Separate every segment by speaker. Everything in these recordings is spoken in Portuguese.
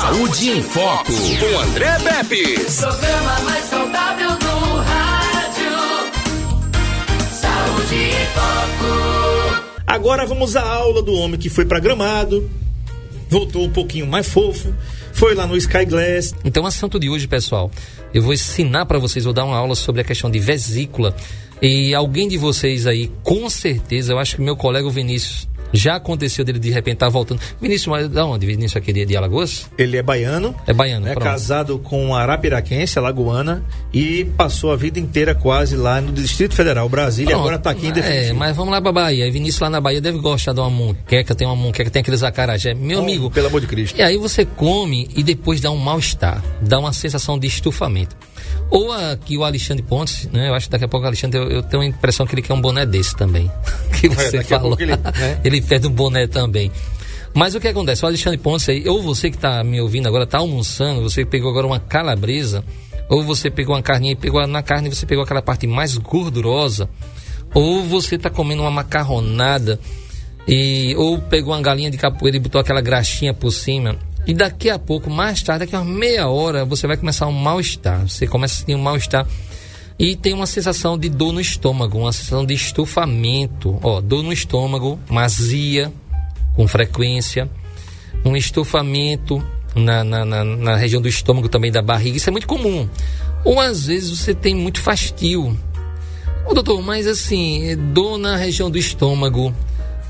Speaker 1: Saúde em Foco, com André Pepe.
Speaker 2: Programa mais saudável do rádio. Saúde em Foco.
Speaker 3: Agora vamos à aula do homem que foi pra Gramado, voltou um pouquinho mais fofo, foi lá no Sky Glass.
Speaker 4: Então, o assunto de hoje, pessoal, eu vou ensinar para vocês, vou dar uma aula sobre a questão de vesícula. E alguém de vocês aí, com certeza, eu acho que meu colega o Vinícius já aconteceu dele de repente estar tá voltando. Vinícius, mas da onde? Vinícius aqui de, de Alagoas?
Speaker 3: Ele é baiano.
Speaker 4: É baiano,
Speaker 3: É casado com a Arapiraquense, alagoana, e passou a vida inteira quase lá no Distrito Federal, Brasília, e
Speaker 4: Pronto.
Speaker 3: agora tá aqui em
Speaker 4: É,
Speaker 3: definitivo.
Speaker 4: mas vamos lá pra Bahia. E Vinícius lá na Bahia deve gostar de uma munqueca, tem uma munqueca, tem aqueles acarajé. Meu
Speaker 3: Oh,
Speaker 4: amigo.
Speaker 3: pelo amor de Cristo.
Speaker 4: E aí você come e depois dá um mal-estar, dá uma sensação de estufamento. Ou aqui o Alexandre Pontes, né? Eu acho que daqui a pouco o Alexandre, eu, eu tenho a impressão que ele quer um boné desse também. que você
Speaker 3: daqui a
Speaker 4: falou.
Speaker 3: ele, né?
Speaker 4: ele pede um boné também. Mas o que acontece? O Alexandre Pontes aí, ou você que está me ouvindo agora, está almoçando, você pegou agora uma calabresa, ou você pegou uma carninha e pegou na carne você pegou aquela parte mais gordurosa, ou você está comendo uma macarronada e ou pegou uma galinha de capoeira e botou aquela graxinha por cima. E daqui a pouco, mais tarde, daqui a meia hora, você vai começar um mal-estar. Você começa a sentir um mal-estar e tem uma sensação de dor no estômago, uma sensação de estufamento. Ó, dor no estômago, mazia com frequência, um estufamento na, na, na, na região do estômago também da barriga. Isso é muito comum. Ou às vezes você tem muito fastio. Ô doutor, mas assim, dor na região do estômago,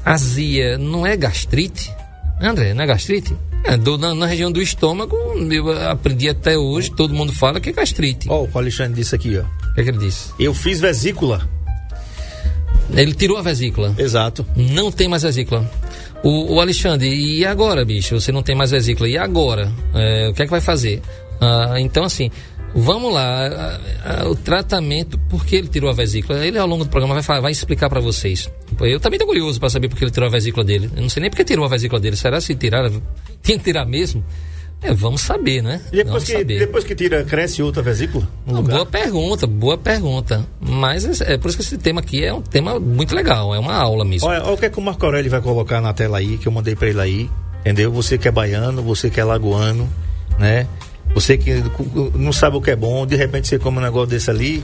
Speaker 4: azia, não é gastrite? André, não é gastrite? É, dor na, na região do estômago, eu aprendi até hoje, todo mundo fala que é gastrite.
Speaker 3: Ó, o que o Alexandre disse aqui, ó.
Speaker 4: O que, é que ele disse?
Speaker 3: Eu fiz vesícula.
Speaker 4: Ele tirou a vesícula.
Speaker 3: Exato.
Speaker 4: Não tem mais vesícula. O, o Alexandre, e agora, bicho? Você não tem mais vesícula. E agora? É, o que é que vai fazer? Ah, então, assim, vamos lá. Ah, ah, o tratamento, por que ele tirou a vesícula? Ele, ao longo do programa, vai, falar, vai explicar para vocês. Eu também tô curioso para saber por que ele tirou a vesícula dele. Eu não sei nem por que tirou a vesícula dele. Será se tiraram? Tinha que tirar mesmo? É, vamos saber, né?
Speaker 3: E depois
Speaker 4: vamos
Speaker 3: que,
Speaker 4: saber.
Speaker 3: depois que tira, cresce outra vesícula?
Speaker 4: Uma
Speaker 3: lugar?
Speaker 4: Boa pergunta, boa pergunta. Mas é, é por isso que esse tema aqui é um tema muito legal, é uma aula mesmo.
Speaker 3: Olha, olha o que é que o Marco Aurélio vai colocar na tela aí, que eu mandei pra ele aí, entendeu? Você que é baiano, você que é lagoano, né? Você que não sabe o que é bom, de repente você come um negócio desse ali,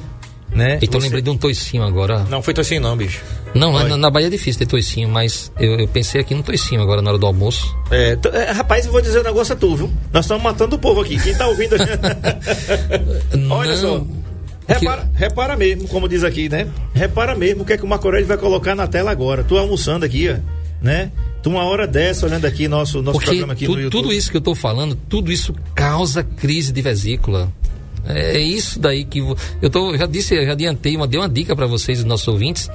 Speaker 3: né?
Speaker 4: Então
Speaker 3: Você-
Speaker 4: lembrei de um toicinho agora.
Speaker 3: Não foi assim não, bicho.
Speaker 4: Não, na, na Bahia é difícil ter toicinho, mas eu, eu pensei aqui no toicinho agora na hora do almoço.
Speaker 3: É, é, rapaz, eu vou dizer um negócio a tu, viu? Nós estamos matando o povo aqui. Quem tá ouvindo... Olha
Speaker 4: Não,
Speaker 3: só. Repara, repara mesmo, como diz aqui, né? Repara mesmo o que é que o Marco Aurélio vai colocar na tela agora. Tu almoçando aqui, ó, né? Tu uma hora dessa olhando aqui nosso, nosso
Speaker 4: Porque
Speaker 3: programa aqui
Speaker 4: tu-
Speaker 3: no YouTube.
Speaker 4: tudo isso que eu tô falando, tudo isso causa crise de vesícula. É isso daí que eu tô, já disse, já adiantei, uma, dei uma dica para vocês, os nossos ouvintes,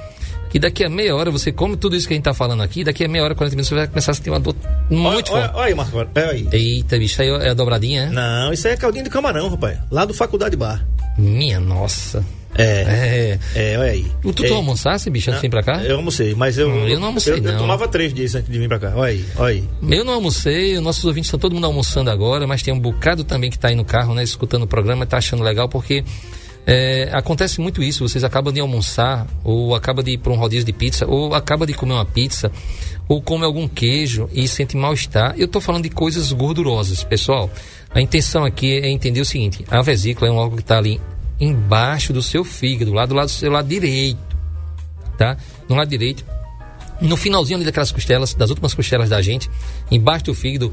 Speaker 4: que daqui a meia hora você come tudo isso que a gente tá falando aqui, daqui a meia hora, 40 minutos você vai começar a sentir uma dor muito
Speaker 3: olha,
Speaker 4: forte.
Speaker 3: olha aí, Marco. Olha aí.
Speaker 4: Eita, bicho, aí é a dobradinha, é?
Speaker 3: Não, isso aí é caldinho de camarão, rapaz. Lá do Faculdade Bar.
Speaker 4: Minha nossa.
Speaker 3: É.
Speaker 4: É.
Speaker 3: É, olha aí.
Speaker 4: Tu, tu
Speaker 3: Ei,
Speaker 4: almoçasse, bicho, antes de vir pra cá?
Speaker 3: Eu almocei, mas eu.
Speaker 4: Hum, eu não almocei,
Speaker 3: eu, eu
Speaker 4: não.
Speaker 3: tomava três dias antes de vir pra cá. Olha aí, olha aí.
Speaker 4: Eu não almocei, os nossos ouvintes estão todo mundo almoçando agora, mas tem um bocado também que está aí no carro, né, escutando o programa tá achando legal, porque é, acontece muito isso, vocês acabam de almoçar, ou acabam de ir para um rodízio de pizza, ou acabam de comer uma pizza, ou come algum queijo e sente mal-estar. Eu estou falando de coisas gordurosas, pessoal. A intenção aqui é entender o seguinte, a vesícula é um órgão que está ali embaixo do seu fígado, lá do lado do seu lado direito, tá? No lado direito, no finalzinho ali daquelas costelas, das últimas costelas da gente, embaixo do fígado,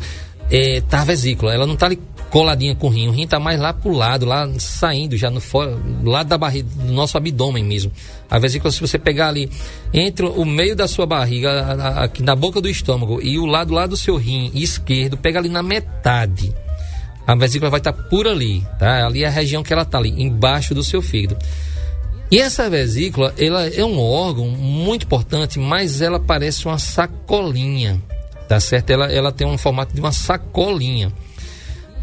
Speaker 4: é, tá a vesícula. Ela não tá ali coladinha com o rim. O rim tá mais lá pro lado, lá saindo já no fora, do lado da barriga, do nosso abdômen mesmo. A vesícula, se você pegar ali entre o meio da sua barriga, aqui na boca do estômago, e o lado lá do seu rim esquerdo, pega ali na metade. A vesícula vai estar por ali, tá? Ali é a região que ela tá ali, embaixo do seu fígado. E essa vesícula, ela é um órgão muito importante, mas ela parece uma sacolinha, tá certo? Ela, ela tem um formato de uma sacolinha.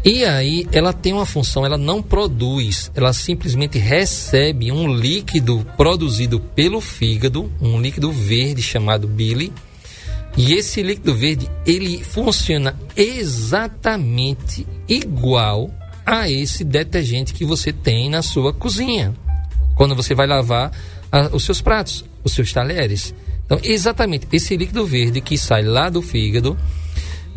Speaker 4: E aí, ela tem uma função, ela não produz, ela simplesmente recebe um líquido produzido pelo fígado, um líquido verde chamado bile. E esse líquido verde, ele funciona exatamente igual a esse detergente que você tem na sua cozinha quando você vai lavar ah, os seus pratos, os seus talheres. Então, exatamente, esse líquido verde que sai lá do fígado,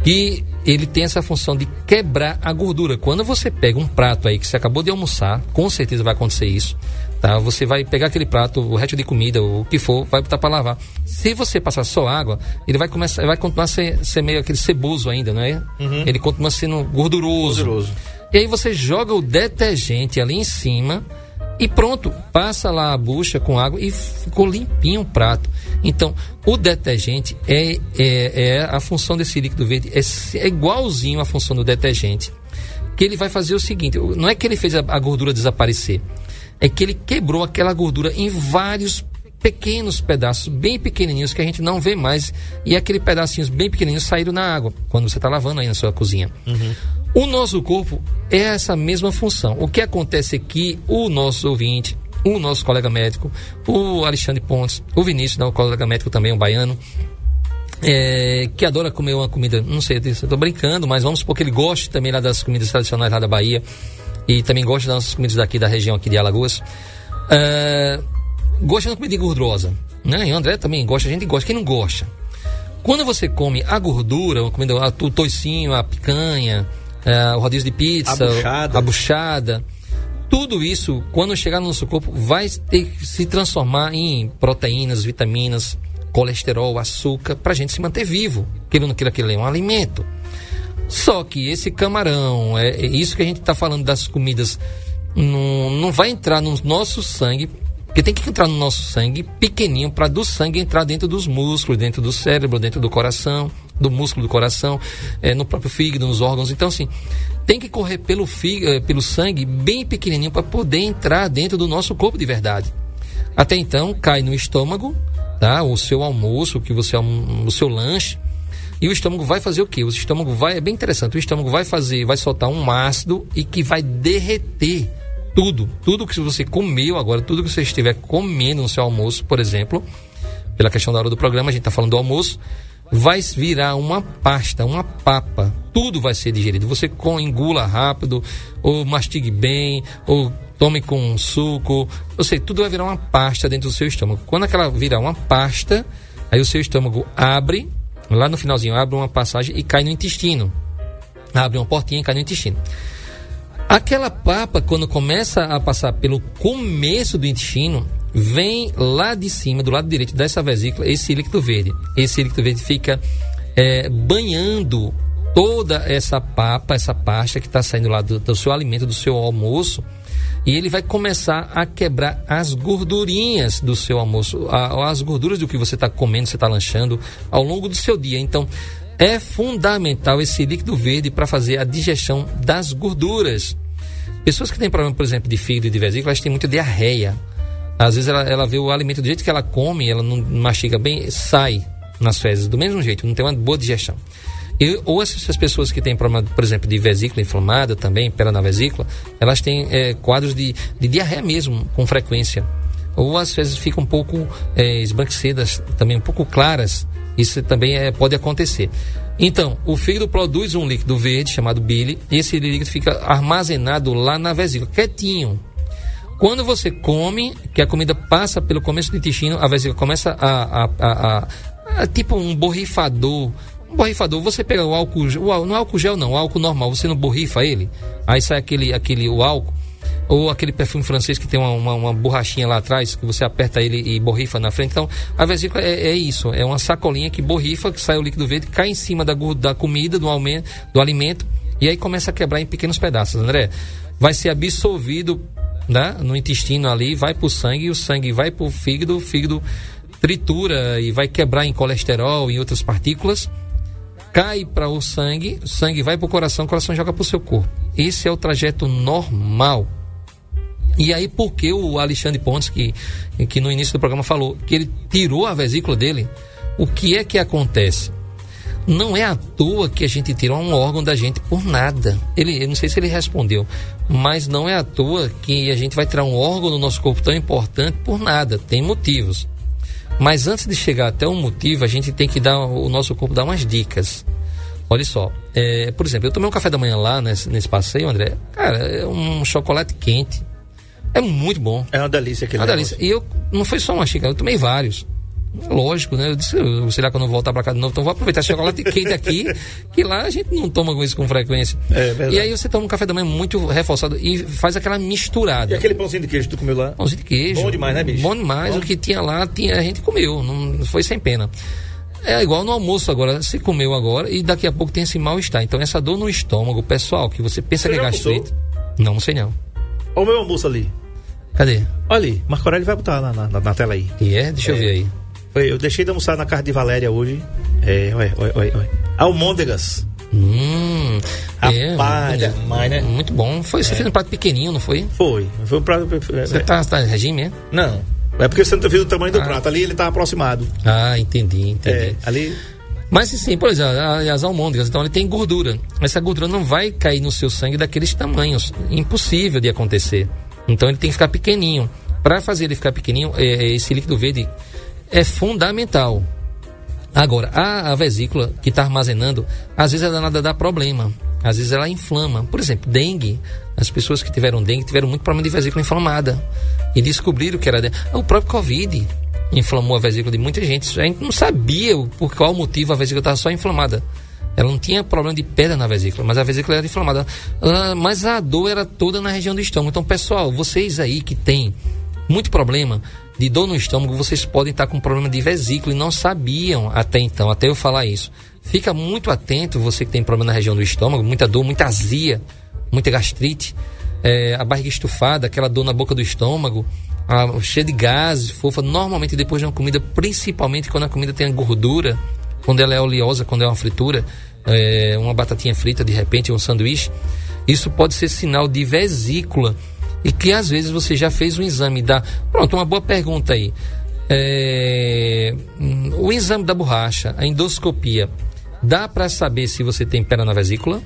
Speaker 4: que ele tem essa função de quebrar a gordura. Quando você pega um prato aí que você acabou de almoçar, com certeza vai acontecer isso. Tá? Você vai pegar aquele prato, o resto de comida, o que for, vai botar para lavar. Se você passar só água, ele vai começar, vai continuar a ser, ser meio aquele ceboso ainda, não é?
Speaker 3: Uhum.
Speaker 4: Ele continua sendo gorduroso.
Speaker 3: Gorduroso.
Speaker 4: E aí você joga o detergente ali em cima e pronto, passa lá a bucha com água e ficou limpinho o prato. Então, o detergente é, é, é a função desse líquido verde, é, é igualzinho à função do detergente. Que ele vai fazer o seguinte: não é que ele fez a, a gordura desaparecer, é que ele quebrou aquela gordura em vários pequenos pedaços, bem pequenininhos, que a gente não vê mais. E aqueles pedacinhos bem pequenininhos saíram na água, quando você está lavando aí na sua cozinha. O nosso corpo é essa mesma função. O que acontece é que o nosso ouvinte, o nosso colega médico, o Alexandre Pontes, o Vinícius, não, o colega médico também, um baiano, é, que adora comer uma comida, não sei, estou brincando, mas vamos supor que ele goste também lá das comidas tradicionais lá da Bahia e também gosta das nossas comidas daqui da região aqui de Alagoas. É, gosta de uma comida gordurosa, né? E o André também gosta, a gente gosta, quem não gosta? Quando você come a gordura, uma comida, a- o toicinho, a picanha, é, o rodízio de pizza,
Speaker 3: A buchada.
Speaker 4: a buchada, tudo isso, quando chegar no nosso corpo, vai ter que se transformar em proteínas, vitaminas, colesterol, açúcar, para a gente se manter vivo. Queira ou não queira, aquilo é um alimento. Só que esse camarão, é, é isso que a gente está falando das comidas, não, não vai entrar no nosso sangue, porque tem que entrar no nosso sangue pequenininho para do sangue entrar dentro dos músculos, dentro do cérebro, dentro do coração, do músculo do coração, é, no próprio fígado, nos órgãos. Então, assim, tem que correr pelo, fígado, eh, pelo sangue bem pequenininho para poder entrar dentro do nosso corpo de verdade. Até então, cai no estômago, tá? O seu almoço, que você o seu lanche, e o estômago vai fazer o quê? O estômago vai, é bem interessante, o estômago vai fazer, vai soltar um ácido e que vai derreter tudo, tudo que você comeu agora, tudo que você estiver comendo no seu almoço, por exemplo, pela questão da hora do programa, a gente está falando do almoço, vai virar uma pasta, uma papa. Tudo vai ser digerido. Você engula rápido, ou mastigue bem, ou tome com um suco. Ou seja, tudo vai virar uma pasta dentro do seu estômago. Quando aquela virar uma pasta, aí o seu estômago abre, lá no finalzinho, abre uma passagem e cai no intestino. Abre uma portinha e cai no intestino. Aquela papa, quando começa a passar pelo começo do intestino, vem lá de cima, do lado direito dessa vesícula, esse líquido verde. Esse líquido verde fica é, banhando toda essa papa, essa pasta que está saindo lá do, do seu alimento, do seu almoço, e ele vai começar a quebrar as gordurinhas do seu almoço, as gorduras do que você está comendo, você está lanchando ao longo do seu dia. Então, é fundamental esse líquido verde para fazer a digestão das gorduras. Pessoas que têm problema, por exemplo, de fígado e de vesícula, elas têm muita diarreia. Às vezes ela, ela vê o alimento do jeito que ela come, ela não mastiga bem, sai nas fezes do mesmo jeito, não tem uma boa digestão. E, ou essas pessoas que têm problema, por exemplo, de vesícula inflamada também, pera na vesícula, elas têm é, quadros de, de diarreia mesmo, com frequência. Ou às vezes ficam um pouco é, também um pouco claras. Isso também é, pode acontecer. Então, o fígado produz um líquido verde chamado bile, e esse líquido fica armazenado lá na vesícula, quietinho. Quando você come, que a comida passa pelo começo do intestino, a vesícula começa a, a, a- a- tipo um borrifador. Um borrifador, você pega o álcool, o, ál- não é álcool gel não, o álcool normal, você não borrifa ele, aí sai aquele, aquele o álcool, ou aquele perfume francês que tem uma, uma, uma borrachinha lá atrás, que você aperta ele e borrifa na frente. Então, a vesícula é, é isso, é uma sacolinha que borrifa, que sai o líquido verde, cai em cima da, da comida, do, do alimento, e aí começa a quebrar em pequenos pedaços, André. Vai ser absorvido né, no intestino ali, vai pro sangue, o sangue vai pro fígado, o fígado tritura e vai quebrar em colesterol e outras partículas, cai para o sangue, o sangue vai para o coração, o coração joga para o seu corpo. Esse é o trajeto normal. E aí, por que o Alexandre Pontes, que, que no início do programa falou que ele tirou a vesícula dele, o que é que acontece? Não é à toa que a gente tirou um órgão da gente por nada. Ele, eu não sei se ele respondeu, mas não é à toa que a gente vai tirar um órgão do nosso corpo tão importante por nada. Tem motivos. Mas antes de chegar até um motivo, a gente tem que dar o nosso corpo dar umas dicas. Olha só, é, por exemplo, eu tomei um café da manhã lá nesse, nesse passeio, André. Cara, é um chocolate quente. É muito bom.
Speaker 3: É uma delícia aquele
Speaker 4: Uma delícia. E eu não foi só uma xícara, eu tomei vários. Lógico, né? Eu disse, será que eu não voltar pra cá de novo? Então vou aproveitar chocolate quente aqui, que lá a gente não toma isso com frequência.
Speaker 3: É verdade.
Speaker 4: e aí você toma um café da manhã muito reforçado e faz aquela misturada.
Speaker 3: E aquele pãozinho de queijo que tu comeu lá?
Speaker 4: Pãozinho de queijo.
Speaker 3: Bom demais, né, bicho?
Speaker 4: Bom demais.
Speaker 3: Bom.
Speaker 4: O que tinha lá, tinha, a gente comeu. Não foi sem pena. É igual no almoço agora. Você comeu agora e daqui a pouco tem esse mal-estar. Então, essa dor no estômago, pessoal, que você pensa
Speaker 3: Você
Speaker 4: que é gastrite. Não, não sei não.
Speaker 3: Olha o meu almoço ali.
Speaker 4: Cadê?
Speaker 3: Olha ali, Marco Aurélio vai botar na, na- na tela aí.
Speaker 4: E é? Deixa eu
Speaker 3: É.
Speaker 4: ver aí.
Speaker 3: Eu deixei de almoçar na casa de Valéria hoje. É, olha, olha, olha. Almôndegas.
Speaker 4: Hum.
Speaker 3: Rapaz,
Speaker 4: é,
Speaker 3: demais, né?
Speaker 4: Muito bom. Foi, você fez um prato pequenininho, não foi?
Speaker 3: Foi. Foi um prato.
Speaker 4: Você tá, tá em regime, é?
Speaker 3: Não. É porque você não viu o tamanho do
Speaker 4: Ah.
Speaker 3: prato. Ali ele tá aproximado.
Speaker 4: Ah, entendi, entendi.
Speaker 3: É, ali.
Speaker 4: Mas sim, por exemplo, as almôndegas, então ele tem gordura. Essa gordura não vai cair no seu sangue daqueles tamanhos. Impossível de acontecer. Então ele tem que ficar pequenininho. Para fazer ele ficar pequenininho, é, esse líquido verde é fundamental. Agora, a, a vesícula que está armazenando, às vezes ela nada dá problema. Às vezes ela inflama. Por exemplo, dengue. As pessoas que tiveram dengue tiveram muito problema de vesícula inflamada. E descobriram que era dengue. O próprio Covid inflamou a vesícula de muita gente. A gente não sabia por qual motivo a vesícula estava só inflamada. Ela não tinha problema de pedra na vesícula, mas a vesícula era inflamada. Ah, mas a dor era toda na região do estômago. Então, pessoal, vocês aí que têm muito problema de dor no estômago, vocês podem estar com problema de vesícula e não sabiam até então, até eu falar isso. Fica muito atento, você que tem problema na região do estômago, muita dor, muita azia, muita gastrite, é, a barriga estufada, aquela dor na boca do estômago, a, cheia de gases, fofa, normalmente depois de uma comida, principalmente quando a comida tem gordura, quando ela é oleosa, quando é uma fritura, é, uma batatinha frita de repente, um sanduíche, isso pode ser sinal de vesícula e que às vezes você já fez um exame da. Pronto, uma boa pergunta aí. É, hum, o exame da borracha, a endoscopia, dá para saber se você tem pedra na vesícula?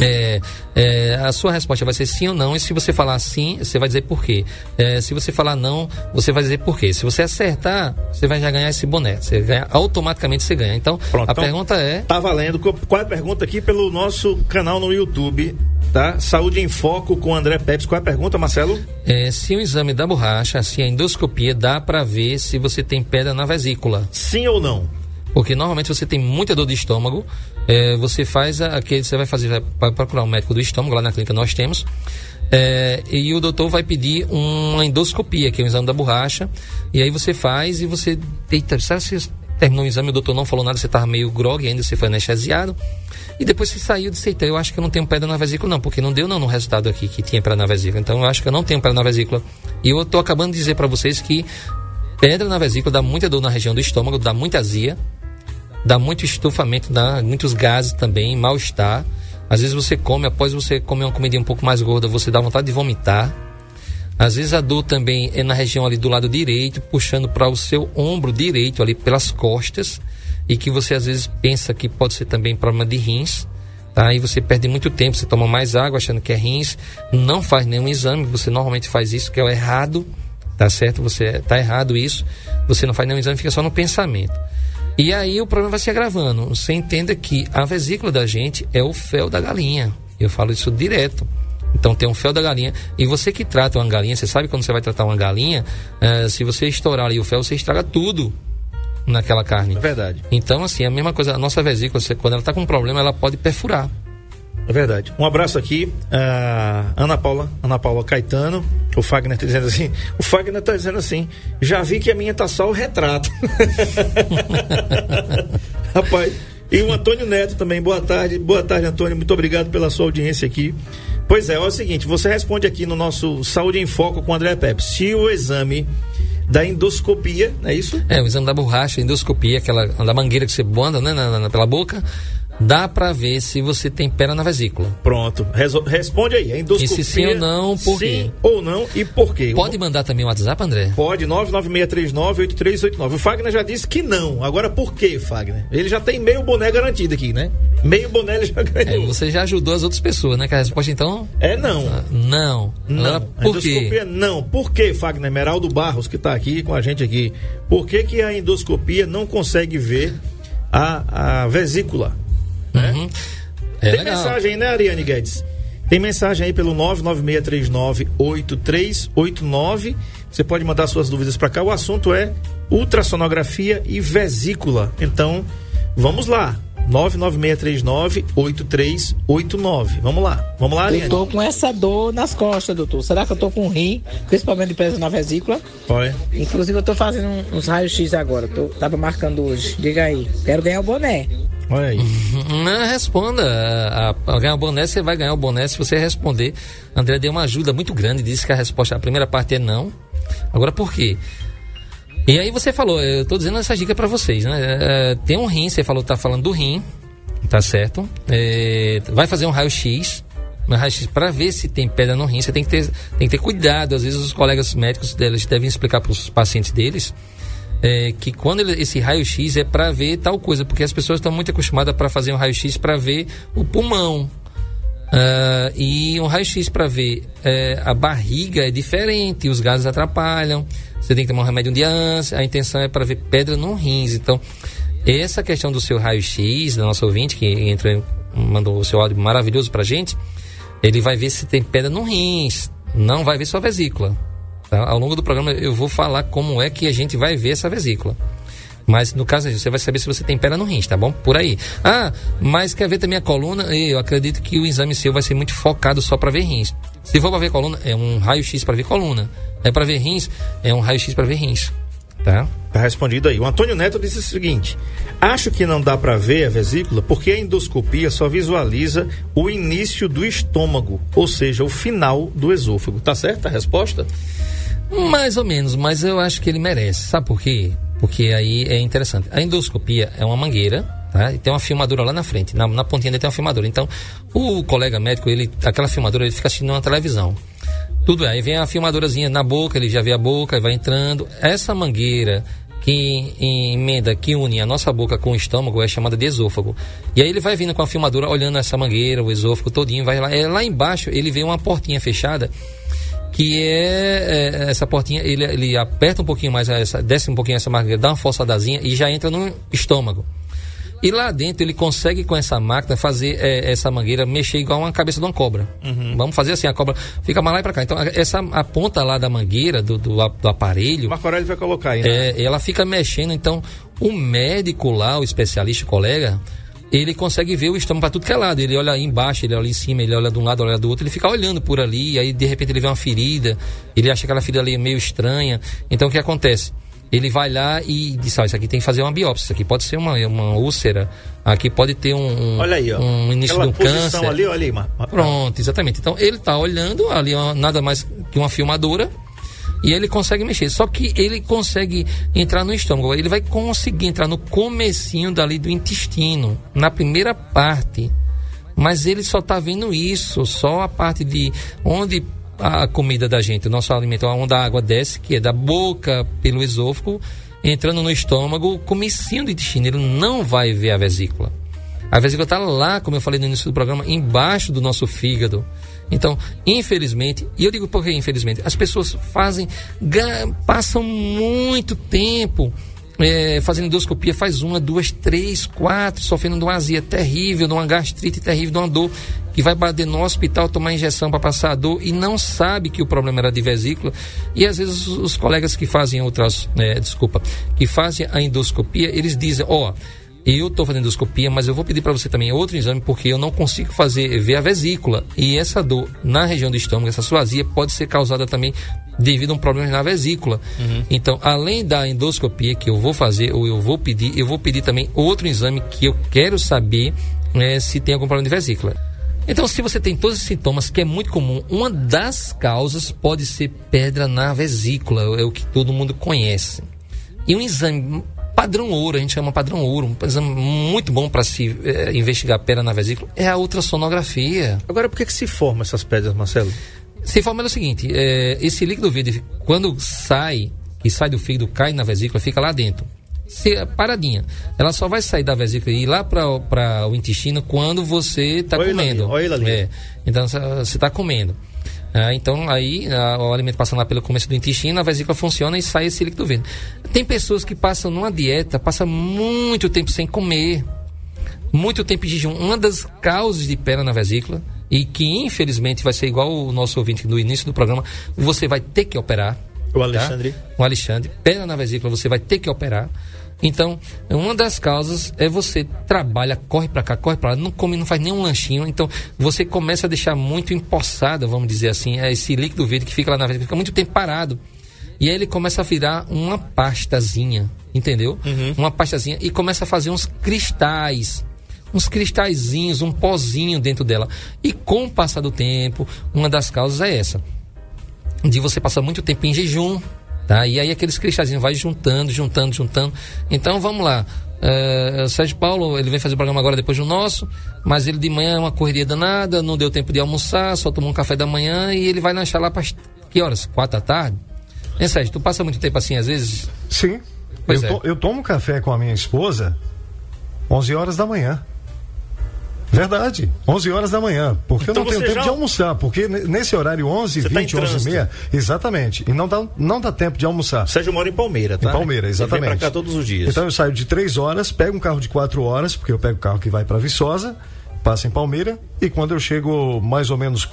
Speaker 4: É, é, a sua resposta vai ser sim ou não, e se você falar sim, você vai dizer por quê. É, se você falar não, você vai dizer por quê. Se você acertar, você vai já ganhar esse boné. Você ganha, automaticamente você ganha. Então,
Speaker 3: Pronto,
Speaker 4: a
Speaker 3: então-
Speaker 4: pergunta é.
Speaker 3: Tá valendo. Qual é a pergunta aqui pelo nosso canal no YouTube? Tá? Saúde em Foco com André Pepes. Qual é a pergunta, Marcelo?
Speaker 4: É, se o exame da borracha, se a endoscopia, dá para ver se você tem pedra na vesícula.
Speaker 3: Sim ou não?
Speaker 4: Porque normalmente você tem muita dor de estômago, é, você faz aquele, você vai fazer, vai procurar um médico do estômago, lá na clínica nós temos, é, e o doutor vai pedir uma endoscopia, que é o exame da borracha, e aí você faz e você, eita, sabe se terminou o exame, o doutor não falou nada, você estava meio grog ainda, você foi anestesiado, e depois você saiu e disse, eita, eu acho que eu não tenho pedra na vesícula não, porque não deu não no resultado aqui que tinha pedra na vesícula, então eu acho que eu não tenho pedra na vesícula, e eu estou acabando de dizer para vocês que pedra na vesícula dá muita dor na região do estômago, dá muita azia, dá muito estufamento, dá muitos gases também, mal-estar. Às vezes você come, após você comer uma comida um pouco mais gorda, você dá vontade de vomitar. Às vezes a dor também é na região ali do lado direito, puxando para o seu ombro direito, ali pelas costas, e que você às vezes pensa que pode ser também problema de rins. Tá? E você perde muito tempo, você toma mais água achando que é rins, não faz nenhum exame, você normalmente faz isso, que é o errado, tá certo? Você tá errado isso, você não faz nenhum exame, fica só no pensamento. E aí o problema vai se agravando. Você entenda que a vesícula da gente é o fel da galinha. Eu falo isso direto. Então tem um fel da galinha. E você que trata uma galinha, você sabe quando você vai tratar uma galinha, eh, se você estourar ali o fel, você estraga tudo naquela carne.
Speaker 3: É verdade.
Speaker 4: Então, assim, a mesma coisa, a nossa vesícula, você- quando ela está com um problema, ela pode perfurar.
Speaker 3: É verdade. Um abraço aqui, a Ana Paula, Ana Paula Caetano. O Fagner tá dizendo assim, o Fagner tá dizendo assim, já vi que a minha tá só o retrato. Rapaz, e o Antônio Neto também, boa tarde, boa tarde Antônio, muito obrigado pela sua audiência aqui. Pois é, é o seguinte, você responde aqui no nosso Saúde em Foco com o André Pepe, se o exame da endoscopia, é isso?
Speaker 4: É, o exame da borracha, endoscopia, aquela da mangueira que você banda né, na, na- pela boca, dá pra ver se você tem pedra na vesícula.
Speaker 3: Pronto, Reso- responde aí, a endoscopia.
Speaker 4: E se sim ou não, por quê?
Speaker 3: Sim ou não e por quê?
Speaker 4: Pode mandar também o WhatsApp, André?
Speaker 3: Pode, 996398389. O Fagner já disse que não. Agora por quê, Fagner? Ele já tem meio boné garantido aqui, né? Meio boné ele já
Speaker 4: É,
Speaker 3: ganhou.
Speaker 4: você já ajudou as outras pessoas, né? Que a resposta então,
Speaker 3: É, não.
Speaker 4: não.
Speaker 3: Não.
Speaker 4: Agora,
Speaker 3: A
Speaker 4: por quê?
Speaker 3: endoscopia não. Por quê, Fagner Meraldo Barros, que tá aqui com a gente aqui? Por que, que a endoscopia não consegue ver a, a vesícula?
Speaker 4: Uhum. É
Speaker 3: Tem
Speaker 4: legal.
Speaker 3: mensagem, né, Ariane Guedes? Tem mensagem aí pelo 996398389. Você pode mandar suas dúvidas para cá. O assunto é ultrassonografia e vesícula. Então, vamos lá. 996398389. Vamos lá. Vamos lá,
Speaker 5: Eu
Speaker 3: Ariane.
Speaker 5: tô com essa dor nas costas, doutor. Será que eu tô com rim, principalmente de peso na vesícula?
Speaker 3: Olha.
Speaker 5: Inclusive eu tô fazendo uns raios-x agora. Tô, tava marcando hoje. Diga aí. Quero ganhar o boné.
Speaker 3: Olha aí.
Speaker 4: Não, responda. A, a- a ganhar o boné, você vai ganhar o boné se você responder. André deu uma ajuda muito grande, disse que a resposta, a primeira parte é não. Agora por quê? E aí você falou, eu tô dizendo essa dica para vocês, né? É, tem um rim, você falou, tá falando do rim, tá certo? É, vai fazer um raio-x, um raio-x para ver se tem pedra no rim, você tem que ter, tem que ter cuidado. Às vezes os colegas médicos deles devem explicar para os pacientes deles é, que quando ele- esse raio-x é para ver tal coisa, porque as pessoas estão muito acostumadas para fazer um raio-x para ver o pulmão. Ah, e um raio-x para ver é, a barriga é diferente, os gases atrapalham. Você tem que tomar um remédio um dia antes. A intenção é para ver pedra no rins. Então, essa questão do seu raio-x, da nossa ouvinte, que entrou, mandou o seu áudio maravilhoso pra gente, ele vai ver se tem pedra no rins, não vai ver sua vesícula. tá? Ao longo do programa eu vou falar como é que a gente vai ver essa vesícula. Mas no caso você vai saber se você tem pedra no rins, tá bom? Por aí. Ah, mas quer ver também a coluna? Eu acredito que o exame seu vai ser muito focado só para ver rins. Se for para ver coluna, é um raio-x para ver coluna. É para ver rins, é um raio-x para ver rins. Tá?
Speaker 3: Tá respondido aí. O Antônio Neto disse o seguinte: Acho que não dá para ver a vesícula porque a endoscopia só visualiza o início do estômago, ou seja, o final do esôfago. Tá certa a resposta?
Speaker 4: Mais ou menos, mas eu acho que ele merece. Sabe por quê? Porque aí é interessante. A endoscopia é uma mangueira, tá? E tem uma filmadora lá na frente. Na, na pontinha dele tem uma filmadora. Então, o colega médico, ele, aquela filmadora, ele fica assistindo uma televisão. Tudo é. Aí vem a filmadorazinha na boca, ele já vê a boca e vai entrando. Essa mangueira que emenda, que une a nossa boca com o estômago é chamada de esôfago. E aí ele vai vindo com a filmadora, olhando essa mangueira, o esôfago todinho, vai lá. É, lá embaixo ele vê uma portinha fechada que é, é, essa portinha, ele, ele aperta um pouquinho mais, essa, desce um pouquinho essa mangueira, dá uma forçadazinha e já entra no estômago. E lá dentro ele consegue com essa máquina fazer é, essa mangueira mexer igual uma cabeça de uma cobra. Vamos fazer assim, a cobra fica mais lá e pra cá. Então essa a ponta lá da mangueira, do, do, do aparelho,
Speaker 3: Marco Aurélio vai colocar aí, né?
Speaker 4: é, ela fica mexendo, então o médico lá, o especialista, o colega, ele consegue ver o estômago para tudo que é lado. Ele olha embaixo, ele olha em cima, ele olha de um lado, olha do outro, ele fica olhando por ali, e aí de repente ele vê uma ferida, ele acha aquela ferida ali meio estranha. Então o que acontece? Ele vai lá e diz: ó, isso aqui tem que fazer uma biópsia, isso aqui pode ser uma, uma úlcera, aqui pode ter um, um,
Speaker 3: Olha aí, ó.
Speaker 4: um início
Speaker 3: Aquela
Speaker 4: de um câncer.
Speaker 3: ali, olha aí,
Speaker 4: Pronto, exatamente. Então ele está olhando ali nada mais que uma filmadora e ele consegue mexer. Só que ele consegue entrar no estômago. Ele vai conseguir entrar no comecinho dali do intestino, na primeira parte. Mas ele só está vendo isso, só a parte de onde a comida da gente, o nosso alimento, onde a água desce, que é da boca pelo esôfago, entrando no estômago, comecinho do intestino. Ele não vai ver a vesícula. A vesícula está lá, como eu falei no início do programa, embaixo do nosso fígado. Então, infelizmente, e eu digo por que infelizmente, as pessoas fazem, passam muito tempo é, fazendo endoscopia, faz uma, duas, três, quatro, sofrendo de uma azia terrível, de uma gastrite terrível, de uma dor, que vai bater no hospital, tomar injeção para passar a dor e não sabe que o problema era de vesícula. E às vezes os, colegas que fazem outras, é, desculpa, que fazem a endoscopia, eles dizem, ó, eu estou fazendo endoscopia, mas eu vou pedir para você também outro exame porque eu não consigo fazer ver a vesícula. E essa dor na região do estômago, essa sua azia, pode ser causada também devido a um problema na vesícula. Então, além da endoscopia que eu vou fazer ou eu vou pedir, eu vou pedir também outro exame que eu quero saber eh, se tem algum problema de vesícula. Então, se você tem todos esses sintomas, que é muito comum, uma das causas pode ser pedra na vesícula, é o que todo mundo conhece. E um exame padrão ouro, a gente chama padrão ouro, um exame muito bom para se eh, investigar pedra na vesícula, é a ultrassonografia.
Speaker 3: Agora, por que, que se formam essas pedras, Marcelo?
Speaker 4: Se forma é o seguinte, eh, esse líquido verde, quando sai, que sai do fígado, cai na vesícula, fica lá dentro. Se, paradinha. Ela só vai sair da vesícula e ir lá para o intestino quando você está
Speaker 3: Olha
Speaker 4: comendo.
Speaker 3: olha ele ali.
Speaker 4: É. Então você está comendo. Ah, então aí ah, o alimento passando lá pelo começo do intestino, a vesícula funciona e sai esse líquido verde. Tem pessoas que passam numa dieta, passam muito tempo sem comer, muito tempo de jejum. Uma das causas de pedra na vesícula e que infelizmente vai ser igual o nosso ouvinte no início do programa, você vai ter que operar.
Speaker 3: O Alexandre.
Speaker 4: Tá? O Alexandre, pedra na vesícula, você vai ter que operar. Então, uma das causas é você trabalha, corre para cá, corre para lá, não come, não faz nenhum lanchinho. Então, você começa a deixar muito empossada, vamos dizer assim, é esse líquido verde que fica lá na vesícula, fica muito tempo parado. E aí ele começa a virar uma pastazinha, entendeu?
Speaker 3: Uhum.
Speaker 4: Uma pastazinha e começa a fazer uns cristais uns cristalzinhos, um pozinho dentro dela. E com o passar do tempo, uma das causas é essa. De você passar muito tempo em jejum, tá? E aí aqueles cristalzinhos vai juntando, juntando, juntando. Então vamos lá. É, o Sérgio Paulo, ele vem fazer o programa agora depois do nosso, mas ele de manhã é uma correria danada, não deu tempo de almoçar, só tomou um café da manhã e ele vai lanchar lá para que horas? Quatro da tarde? Hein, Sérgio, tu passa muito tempo assim às vezes?
Speaker 6: Sim. Eu,
Speaker 4: é.
Speaker 6: to- eu tomo café com a minha esposa 11 horas da manhã. Verdade, 11 horas da manhã, porque
Speaker 3: Então
Speaker 6: eu não tenho
Speaker 3: você
Speaker 6: tempo
Speaker 3: já-
Speaker 6: de almoçar, porque ne- nesse horário 11,
Speaker 3: Você tá em
Speaker 6: 20, 11 e meia, exatamente, e não dá, não dá tempo de almoçar.
Speaker 3: Sérgio mora em Palmeira, tá?
Speaker 6: Em Palmeira,
Speaker 3: Ele
Speaker 6: exatamente.
Speaker 3: vem pra cá todos os dias.
Speaker 6: Então eu saio de três horas, pego um carro de quatro horas, porque eu pego o carro que vai para Viçosa, passa em Palmeira, e quando eu chego mais ou menos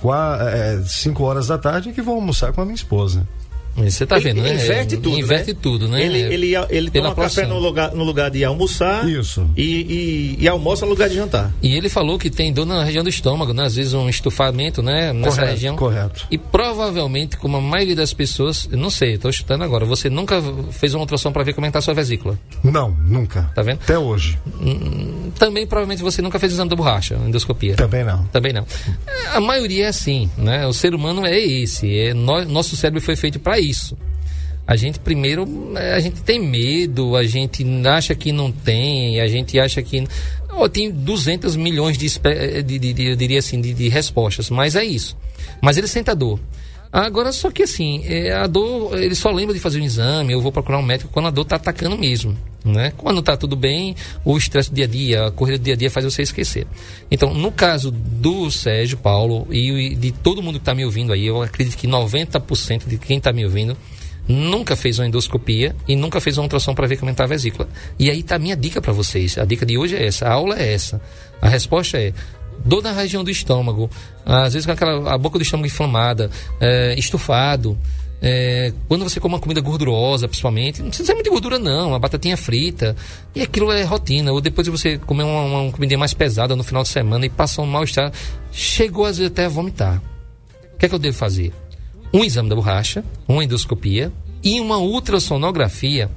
Speaker 6: 5 horas da tarde, é que vou almoçar com a minha esposa.
Speaker 4: Você tá
Speaker 3: Ele-
Speaker 4: vendo, né?
Speaker 3: ele Inverte tudo.
Speaker 4: Inverte
Speaker 3: né?
Speaker 4: tudo, né?
Speaker 3: Ele, ele, ele
Speaker 4: Pela
Speaker 3: toma café no lugar, no lugar de almoçar.
Speaker 6: Isso.
Speaker 3: E, e, e almoça no lugar de jantar.
Speaker 4: E ele falou que tem dor na região do estômago, né? Às vezes um estufamento, né? Nessa
Speaker 6: Correto,
Speaker 4: região.
Speaker 6: correto.
Speaker 4: E provavelmente, como a maioria das pessoas, não sei, estou chutando agora, você nunca fez uma ultrassom para ver como é que tá a sua vesícula.
Speaker 6: Não, nunca.
Speaker 4: Tá vendo?
Speaker 6: Até hoje.
Speaker 4: Também provavelmente você nunca fez exame da borracha, endoscopia.
Speaker 6: Também não.
Speaker 4: Também não. A maioria é assim, né? O ser humano é esse. É, nó- nosso cérebro foi feito para isso. A gente primeiro, eh, a gente tem medo, a gente acha que não tem, a gente acha que ó, tem 200 milhões eh, de, de- de- eu diria assim, de, de respostas, mas é isso. Mas ele sente a dor. Agora, só que assim, é, a dor, ele só lembra de fazer um exame, eu vou procurar um médico quando a dor tá atacando mesmo, né? Quando tá tudo bem, o estresse do dia a dia, a corrida do dia a dia faz você esquecer. Então, no caso do Sérgio Paulo e de todo mundo que tá me ouvindo aí, eu acredito que 90% de quem tá me ouvindo nunca fez uma endoscopia e nunca fez uma ultrassom para ver como está a vesícula. E aí tá a minha dica para vocês. A dica de hoje é essa, a aula é essa. A resposta é dor na região do estômago, às vezes com aquela a boca do estômago inflamada, é, estufado. é, quando você come uma comida gordurosa, principalmente, não precisa ser muita gordura, não, uma batatinha frita, e aquilo é rotina. Ou depois de você comer uma, uma, comidinha mais pesada no final de semana e passar um mal-estar, chegou às vezes até a vomitar. O que é que eu devo fazer? Um exame da borracha, uma endoscopia e uma ultrassonografia.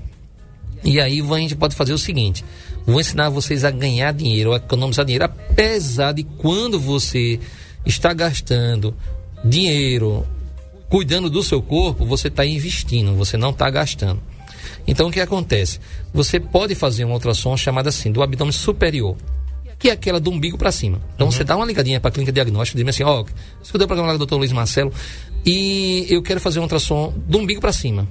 Speaker 4: E aí a gente pode fazer o seguinte: vou ensinar vocês a ganhar dinheiro, a economizar dinheiro, apesar de quando você está gastando dinheiro cuidando do seu corpo, você está investindo, você não está gastando. Então o que acontece? Você pode fazer uma ultrassom chamada assim, do abdômen superior que é aquela do umbigo para cima. Então você dá uma ligadinha para a clínica diagnóstica e diz assim, ó, escutei o programa lá do Dr. Luiz Marcelo e eu quero fazer uma ultrassom do umbigo para cima.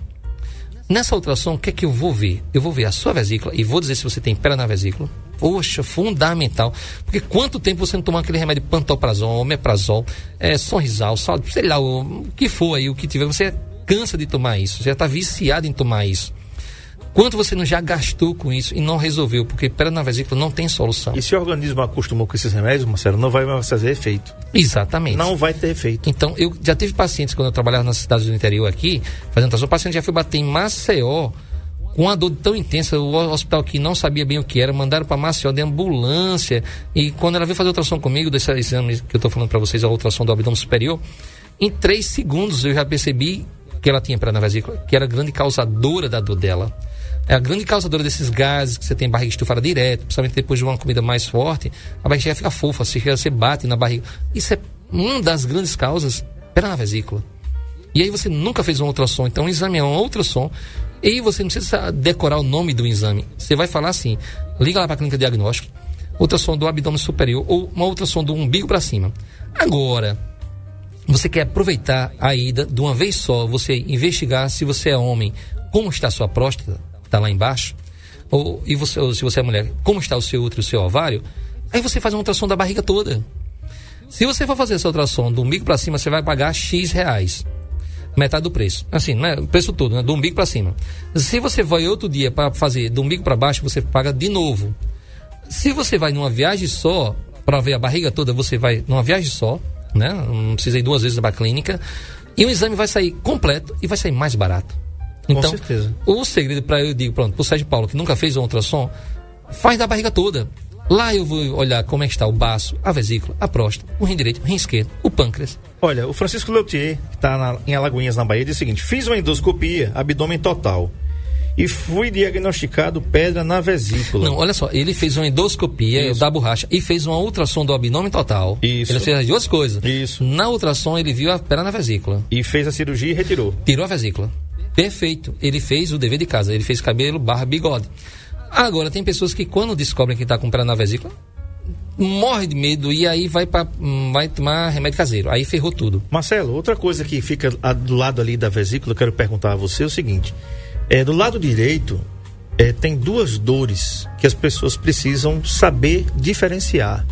Speaker 4: Nessa ultrassom, o que é que eu vou ver? Eu vou ver a sua vesícula e vou dizer se você tem pedra na vesícula. Poxa, fundamental. Porque quanto tempo você não tomou aquele remédio pantoprazol, omeprazol, é, sonrisal, sal, sei lá, o, que for aí, o que tiver, você cansa de tomar isso, você já está viciado em tomar isso. Quanto você não já gastou com isso e não resolveu? Porque pedra na vesícula não tem solução.
Speaker 3: E se o organismo acostumou com esses remédios, Marcelo, não vai mais fazer efeito.
Speaker 4: Exatamente.
Speaker 3: Não vai ter efeito.
Speaker 4: Então, eu já tive pacientes quando eu trabalhava nas cidades do interior aqui, fazendo tração, o paciente já foi bater em Maceió com uma dor tão intensa, o hospital que não sabia bem o que era, mandaram para Maceió de ambulância, e quando ela veio fazer ultrassom comigo, desse exame que eu estou falando para vocês, a ultrassom do abdômen superior, em três segundos eu já percebi que ela tinha pedra na vesícula, que era a grande causadora da dor dela. É a grande causadora desses gases que você tem barriga estufada direto, principalmente depois de uma comida mais forte, a barriga fica fofa, se você bate na barriga. Isso é uma das grandes causas, na vesícula. E aí você nunca fez um ultrassom, então o exame é um ultrassom, e você não precisa decorar o nome do exame. Você vai falar assim, liga lá para a clínica diagnóstica, ultrassom do abdômen superior ou uma ultrassom do umbigo para cima. Agora, você quer aproveitar a ida de uma vez só, você investigar se você é homem, como está a sua próstata, está lá embaixo, ou, e você, ou se você é mulher, como está o seu útero, o seu ovário, aí você faz uma ultrassom da barriga toda. Se você for fazer essa ultrassom do umbigo para cima, você vai pagar X reais. Metade do preço. Assim, né? O preço todo, né? Do umbigo para cima. Se você vai outro dia para fazer do umbigo para baixo, você paga de novo. Se você vai numa viagem só, para ver a barriga toda, você vai numa viagem só, né? Não precisa ir duas vezes na clínica. E o exame vai sair completo e vai sair mais barato. Então,
Speaker 3: certeza.
Speaker 4: o segredo para eu digo, pronto, pro Sérgio Paulo, que nunca fez um ultrassom, faz da barriga toda. Lá eu vou olhar como é que está o baço, a vesícula, a próstata, o rim direito, o rim esquerdo, o pâncreas.
Speaker 3: Olha, o Francisco Leutier, que está em Alagoinhas, na Bahia, diz o seguinte: fiz uma endoscopia, abdômen total. E fui diagnosticado pedra na vesícula.
Speaker 4: Não, olha só, ele fez uma endoscopia
Speaker 3: Isso.
Speaker 4: da borracha e fez uma ultrassom do abdômen total.
Speaker 3: Isso.
Speaker 4: Ele fez as duas coisas.
Speaker 3: Isso.
Speaker 4: Na ultrassom ele viu a pedra na vesícula.
Speaker 3: E fez a cirurgia e retirou.
Speaker 4: Tirou a vesícula. Perfeito. Ele fez o dever de casa. Ele fez cabelo barra bigode. Agora, tem pessoas que quando descobrem que está com pedra na vesícula, morre de medo e aí vai, pra, hum, vai tomar remédio caseiro. Aí ferrou tudo.
Speaker 3: Marcelo, outra coisa que fica do lado ali da vesícula, eu quero perguntar a você é o seguinte: é, do lado direito, é, tem duas dores que as pessoas precisam saber diferenciar.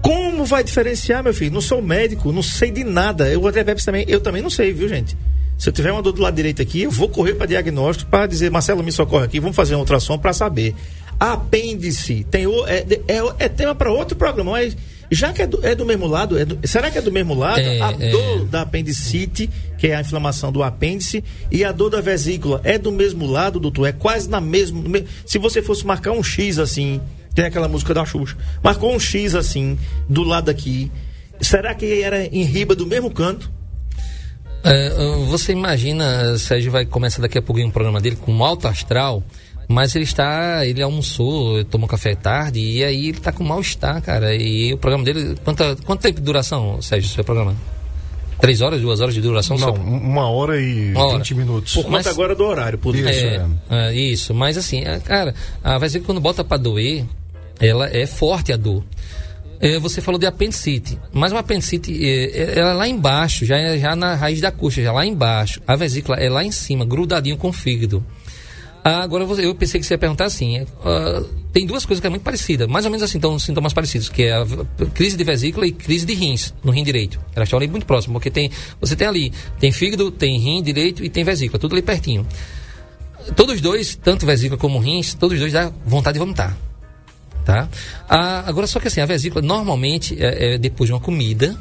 Speaker 3: Como vai diferenciar, meu filho? Não sou médico, não sei de nada. Eu até também, eu também não sei, viu, gente? Se eu tiver uma dor do lado direito aqui, eu vou correr para diagnóstico para dizer, Marcelo, me socorre aqui, vamos fazer um ultrassom para saber. Apêndice, tem o, é, é, é tema para outro programa, mas já que é do, é do mesmo lado, é do- será que é do mesmo lado?
Speaker 4: É,
Speaker 3: a
Speaker 4: é.
Speaker 3: dor da apendicite, que é a inflamação do apêndice, e a dor da vesícula é do mesmo lado, doutor? É quase na mesma. Se você fosse marcar um X assim, tem aquela música da Xuxa, marcou um X assim, do lado aqui, será que era em riba do mesmo canto?
Speaker 4: É, uh, você imagina, Sérgio vai começar daqui a pouquinho um programa dele com um alto astral, mas ele está, ele almoçou, tomou café tarde e aí ele está com mal-estar, cara. E o programa dele, quanta, quanto tempo de duração, Sérgio, o seu programa? Três horas, duas horas de duração?
Speaker 6: Não,
Speaker 4: Só-
Speaker 6: um- uma hora e vinte minutos.
Speaker 3: Por conta
Speaker 4: Mas-
Speaker 3: agora do horário, por
Speaker 6: Isso.
Speaker 4: É, é, isso, mas assim, é, cara, a vesícula quando bota pra doer, ela é forte a dor. É, você falou de apendicite, mas uma apendicite, é, é, ela é lá embaixo, já, é- já na raiz da coxa, já lá embaixo. A vesícula é lá em cima, grudadinho com o fígado. Ah, Agora você- eu pensei que você ia perguntar assim, é, ah, tem duas coisas que é muito parecidas, mais ou menos assim, então sintomas parecidos, que é a crise de vesícula e crise de rins, no rim direito. Elas estão ali muito próximas, porque tem, você tem ali, tem fígado, tem rim direito e tem vesícula, tudo ali pertinho. Todos dois, tanto vesícula como rins, todos dois dá vontade de vomitar. Tá? Ah, agora, só que assim, a vesícula normalmente é, é depois de uma comida,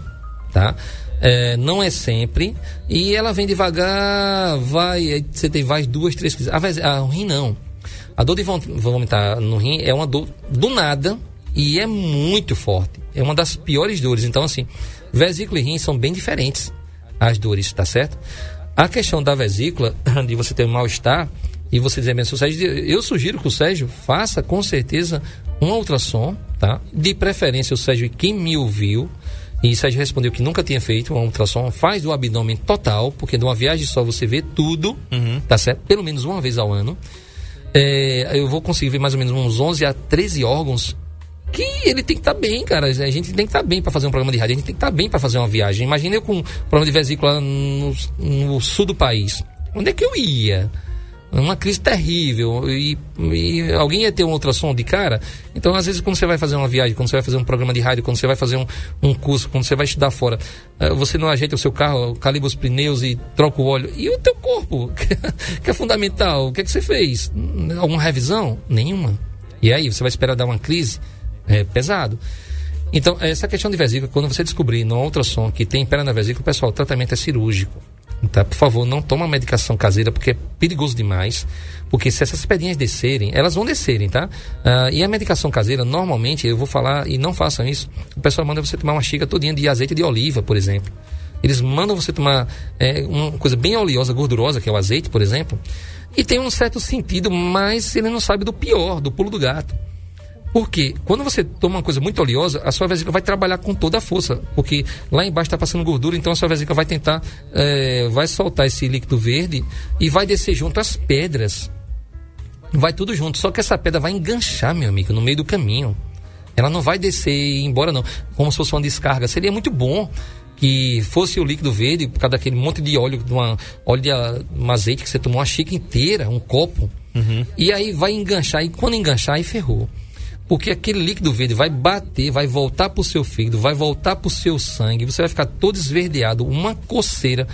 Speaker 4: tá? É, não é sempre. E ela vem devagar, vai, você tem vai duas, três crises. A, vesi- a, o rim não. A dor de vom- vomitar no rim é uma dor do nada e é muito forte. É uma das piores dores. Então, assim, vesícula e rim são bem diferentes as dores, tá certo? A questão da vesícula, de você ter um mal-estar, e você dizer mesmo, Sérgio, eu sugiro que o Sérgio faça com certeza um ultrassom, tá? De preferência, o Sérgio, quem me ouviu, e o Sérgio respondeu que nunca tinha feito um ultrassom, faz do abdômen total, porque de uma viagem só você vê tudo, tá certo? Pelo menos uma vez ao ano. É, eu vou conseguir ver mais ou menos uns 11 a 13 órgãos que ele tem que estar bem, cara. A gente tem que estar bem para fazer um programa de rádio, a gente tem que estar bem para fazer uma viagem. Imagina eu com um problema de vesícula no, no sul do país. Onde é que eu ia? Uma crise terrível. E, e alguém ia ter um ultrassom de cara. Então, às vezes, quando você vai fazer uma viagem, quando você vai fazer um programa de rádio, quando você vai fazer um, um curso, quando você vai estudar fora, eh, você não ajeita o seu carro, calibra os pneus e troca o óleo. E o teu corpo, que é fundamental. O que, é que você fez? Alguma revisão? Nenhuma. E aí, você vai esperar dar uma crise? É pesado. Então, essa questão de vesícula, quando você descobrir no ultrassom que tem pedra na vesícula, pessoal, o tratamento é cirúrgico. Tá? Por favor, não toma medicação caseira, porque é perigoso demais. Porque se essas pedrinhas descerem, elas vão descerem, tá? Ah, e a medicação caseira, normalmente, eu vou falar, e não façam isso, o pessoal manda você tomar uma xícara todinha de azeite de oliva, por exemplo. Eles mandam você tomar é, uma coisa bem oleosa, gordurosa, que é o azeite, por exemplo. E tem um certo sentido, mas ele não sabe do pior, do pulo do gato. Porque quando você toma uma coisa muito oleosa, a sua vesícula vai trabalhar com toda a força. Porque lá embaixo está passando gordura, então a sua vesícula vai tentar, eh, vai soltar esse líquido verde e vai descer junto às pedras. Vai tudo junto. Só que essa pedra vai enganchar, meu amigo, no meio do caminho. Ela não vai descer e ir embora, não. Como se fosse uma descarga. Seria muito bom que fosse o líquido verde, por causa daquele monte de óleo, de uma, óleo de um azeite que você tomou uma xícara inteira, um copo. E aí vai enganchar, e quando enganchar, aí ferrou. Porque aquele líquido verde vai bater, vai voltar para o seu fígado, vai voltar para o seu sangue, você vai ficar todo esverdeado, uma coceira,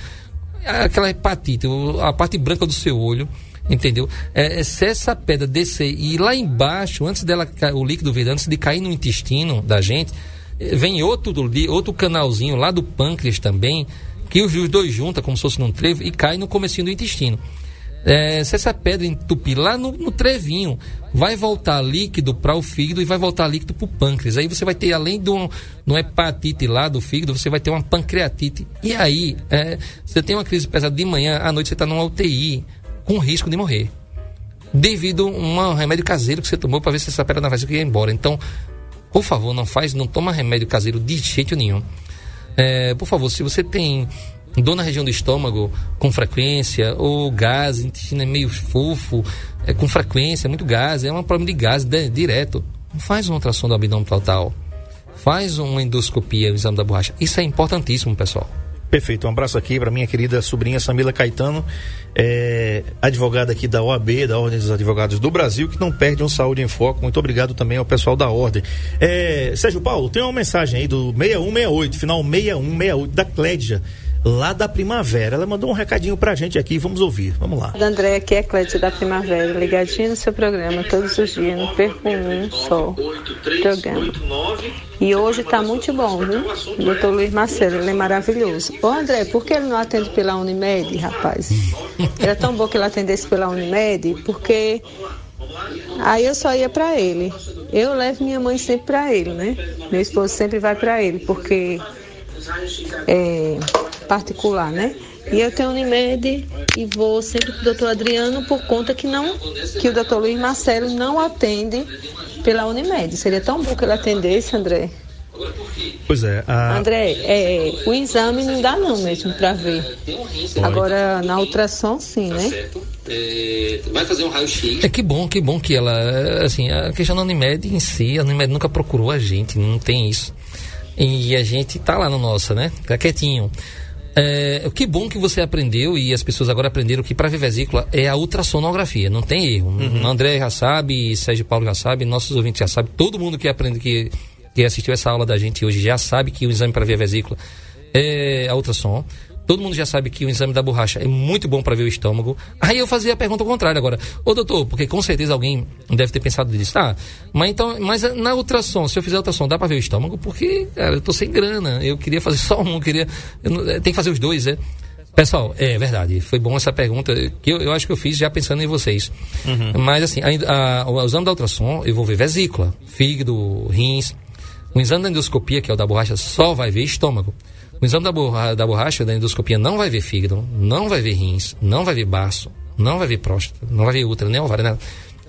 Speaker 4: aquela hepatite, a parte branca do seu olho, entendeu? É, é, se essa pedra descer e lá embaixo, antes dela, o líquido verde, antes de cair no intestino da gente, eh, vem outro, outro canalzinho lá do pâncreas também, que os dois juntam como se fosse num trevo e cai no comecinho do intestino. É, se essa pedra entupir lá no, no trevinho, vai voltar líquido para o fígado e vai voltar líquido para o pâncreas. Aí você vai ter, além de um, uma hepatite lá do fígado, você vai ter uma pancreatite. E aí, é, você tem uma crise pesada de manhã, à noite você está numa UTI, com risco de morrer. Devido a um remédio caseiro que você tomou para ver se essa pedra na vesícula ia embora. Então, por favor, não faz, não toma remédio caseiro de jeito nenhum. É, por favor, se você tem dor na região do estômago com frequência, ou gás, intestino é meio fofo, é, com frequência, muito gás, é um problema de gás de- direto, faz uma ultrassom do abdômen total. Faz uma endoscopia, o exame da borracha. Isso é importantíssimo, pessoal.
Speaker 3: Perfeito, um abraço aqui para minha querida sobrinha Samila Caetano, é, advogada aqui da OAB, da Ordem dos Advogados do Brasil, que não perde um Saúde em Foco. Muito obrigado também ao pessoal da Ordem. É, Sérgio Paulo, tem uma mensagem aí do 6168, final 6168, da Clédia, lá da Primavera. Ela mandou um recadinho pra gente aqui, vamos ouvir. Vamos lá.
Speaker 7: André, aqui é Clédia da Primavera, ligadinha no seu programa todos os dias, não perco um só programa. E hoje tá muito bom, viu? Doutor Luiz Marcelo, ele é maravilhoso. Ô André, por que ele não atende pela Unimed, rapaz? Era tão bom que ele atendesse pela Unimed, porque aí eu só ia pra ele. Eu levo minha mãe sempre pra ele, né? Meu esposo sempre vai pra ele, porque é, particular, né? E eu tenho Unimed e vou sempre pro doutor Adriano por conta que não que o doutor Luiz Marcelo não atende pela Unimed. Seria tão bom que ele atendesse, André.
Speaker 3: Pois é, a,
Speaker 7: André, é, o exame não dá não mesmo para ver. Agora na ultrassom sim, né?
Speaker 4: vai fazer um raio-x. É que bom, que bom que ela. Assim, a questão da Unimed em si, a Unimed nunca procurou a gente, não tem isso. E a gente tá lá no nossa, né? Tá quietinho. É, que bom que você aprendeu e as pessoas agora aprenderam que para ver vesícula é a ultrassonografia, não tem erro. André já sabe, Sérgio Paulo já sabe, nossos ouvintes já sabem, todo mundo que aprende que, que assistiu essa aula da gente hoje já sabe que o exame para ver vesícula é a ultrassom. Todo mundo já sabe que o exame da borracha é muito bom para ver o estômago. Aí eu fazia a pergunta ao contrário agora. Ô doutor, porque com certeza alguém deve ter pensado nisso. Tá, mas então, mas na ultrassom, se eu fizer ultrassom, dá para ver o estômago? Porque, cara, eu tô sem grana. Eu queria fazer só um, queria. não- tem que fazer os dois, né? Pessoal, é verdade, foi bom essa pergunta, que eu, eu acho que eu fiz já pensando em vocês. Mas assim, a, a, o exame da ultrassom, eu vou ver vesícula, fígado, rins. O exame da endoscopia, que é o da borracha, só vai ver estômago. O exame da, borra, da borracha, da endoscopia, não vai ver fígado, não vai ver rins, não vai ver baço, não vai ver próstata, não vai ver útero, nem ovário, nada.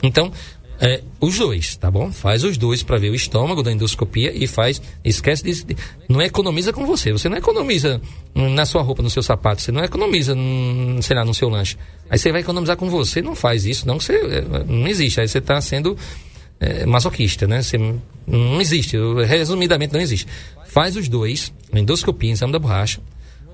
Speaker 4: Então, é, os dois, tá bom? Faz os dois para ver o estômago da endoscopia e faz. Esquece disso. Não economiza com você. Você não economiza na sua roupa, no seu sapato. Você não economiza, hum, sei lá, no seu lanche. Aí você vai economizar com você. Não faz isso, não. Você, é, não existe. Aí você está sendo é, masoquista, né? Você, não existe. Resumidamente, não existe. Faz os dois, endoscopia, exame da borracha,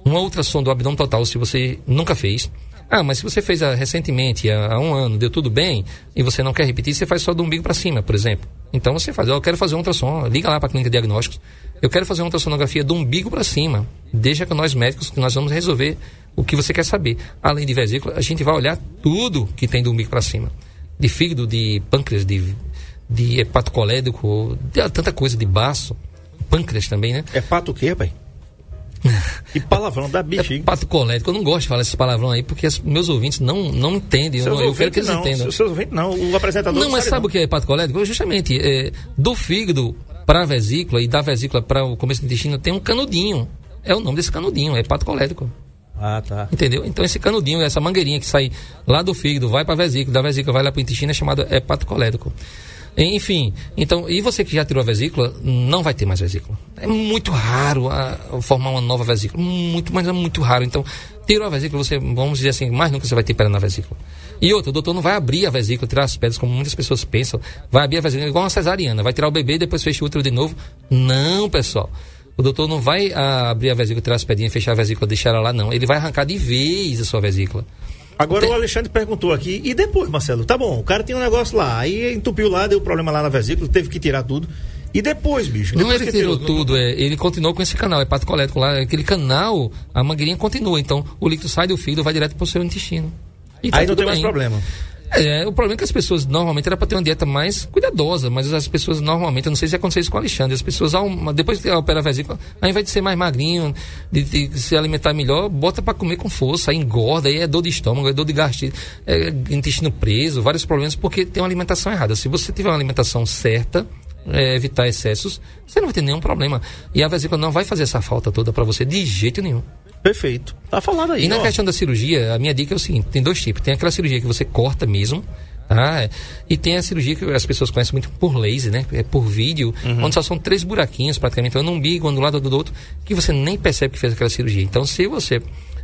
Speaker 4: uma ultrassom do abdômen total, se você nunca fez. Ah, mas se você fez ah, recentemente, há, um ano, deu tudo bem, e você não quer repetir, você faz só do umbigo para cima, por exemplo. Então você faz, eu quero fazer um ultrassom, liga lá para a clínica de diagnósticos, eu quero fazer uma ultrassonografia do umbigo para cima. Deixa com nós médicos que nós vamos resolver o que você quer saber. Além de vesícula, a gente vai olhar tudo que tem do umbigo para cima. De fígado, de pâncreas, de, de hepatocolédico, de tanta coisa, de baço, pâncreas também, né?
Speaker 3: é pato o quê, pai? E palavrão da bexiga.
Speaker 4: Pato colético, eu não gosto de falar esses palavrão aí, porque meus ouvintes não, não entendem. Eu, não- eu quero que eles
Speaker 3: não,
Speaker 4: entendam.
Speaker 3: Seus ouvintes não, o apresentador
Speaker 4: Não, mas sabe o que é hepato colético? Justamente, é, do fígado para a vesícula e da vesícula para o começo do intestino tem um canudinho. É o nome desse canudinho, é hepato colético.
Speaker 3: Ah, tá.
Speaker 4: Entendeu? Então esse canudinho, essa mangueirinha que sai lá do fígado, vai para a vesícula, da vesícula vai lá para o intestino, é chamado hepatocolético. Enfim, então, e você que já tirou a vesícula, não vai ter mais vesícula. É muito raro a- formar uma nova vesícula. Muito, mas é muito raro. Então, tirou a vesícula, você, vamos dizer assim, mais nunca você vai ter pedra na vesícula. E outra, o doutor não vai abrir a vesícula, tirar as pedras, como muitas pessoas pensam. Vai abrir a vesícula igual uma cesariana, vai tirar o bebê e depois fecha o útero de novo. Não, pessoal. O doutor não vai ah, abrir a vesícula, tirar as pedrinhas, fechar a vesícula, deixar ela lá, não. Ele vai arrancar de vez a sua vesícula.
Speaker 3: Agora
Speaker 4: Tem-
Speaker 3: o Alexandre perguntou aqui, e depois, Marcelo? Tá bom, o cara tinha um negócio lá, aí entupiu lá, deu problema lá na vesícula, teve que tirar tudo. E depois, bicho?
Speaker 4: Não
Speaker 3: depois
Speaker 4: ele
Speaker 3: que
Speaker 4: tirou
Speaker 3: não-
Speaker 4: tudo, é, ele continuou com esse canal, é pato colético lá, aquele canal, a mangueirinha continua, então o líquido sai do fígado, vai direto pro seu intestino. E tá
Speaker 3: Aí não tem mais problema.
Speaker 4: É, o problema é que as pessoas normalmente era para ter uma dieta mais cuidadosa, mas as pessoas normalmente, eu não sei se aconteceu isso com o Alexandre, as pessoas depois que opera a vesícula, ao invés de ser mais magrinho, de, de se alimentar melhor, bota para comer com força, aí engorda, aí é dor de estômago, é dor de gastrite, é intestino preso, vários problemas porque tem uma alimentação errada. Se você tiver uma alimentação certa, é, evitar excessos, você não vai ter nenhum problema. E a vesícula não vai fazer essa falta toda para você de jeito nenhum.
Speaker 3: Perfeito. Tá falado aí.
Speaker 4: E na
Speaker 3: ó.
Speaker 4: questão da cirurgia, a minha dica é o seguinte: tem dois tipos. Tem aquela cirurgia que você corta mesmo. Tá? E tem a cirurgia que as pessoas conhecem muito por laser, né? É por vídeo,
Speaker 3: Uhum.
Speaker 4: onde só são três buraquinhos, praticamente, um no umbigo, um do lado do outro, que você nem percebe que fez aquela cirurgia. Então, se você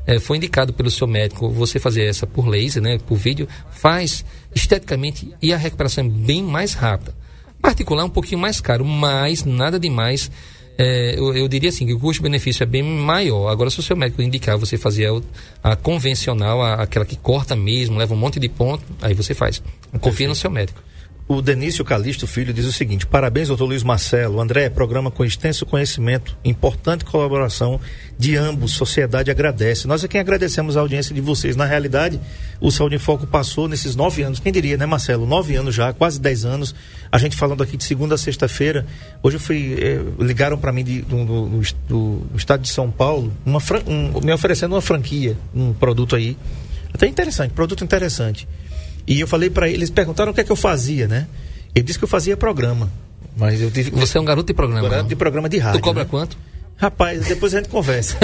Speaker 4: eh, foi indicado pelo seu médico você fazer essa por laser, né? Por vídeo, faz esteticamente e a recuperação é bem mais rápida. Particular é um pouquinho mais caro, mas nada demais. É, eu, eu diria assim que o custo-benefício é bem maior. Agora, se o seu médico indicar você fazer a, a convencional, a- aquela que corta mesmo, leva um monte de ponto, aí você faz. Confia no seu médico.
Speaker 3: O Denício Calixto Filho diz o seguinte: parabéns, doutor Luiz Marcelo. André, programa com extenso conhecimento, importante colaboração de ambos. Sociedade agradece. Nós é quem agradecemos a audiência de vocês. Na realidade, o Saúde em Foco passou nesses nove anos. Quem diria, né, Marcelo? Nove anos já, quase dez anos. A gente falando aqui de segunda a sexta-feira. Hoje eu fui. eh, ligaram para mim de- do, do- do do- do estado de São Paulo, uma um- me oferecendo uma franquia, um produto aí. Até interessante, produto interessante. E eu falei para eles, perguntaram o que é que eu fazia, né? Ele disse que eu fazia programa. Mas eu tive
Speaker 4: Você é um garoto de programa.
Speaker 3: Garoto
Speaker 4: não?
Speaker 3: de programa de rádio.
Speaker 4: Tu cobra
Speaker 3: né?
Speaker 4: quanto?
Speaker 3: Rapaz, depois a gente conversa.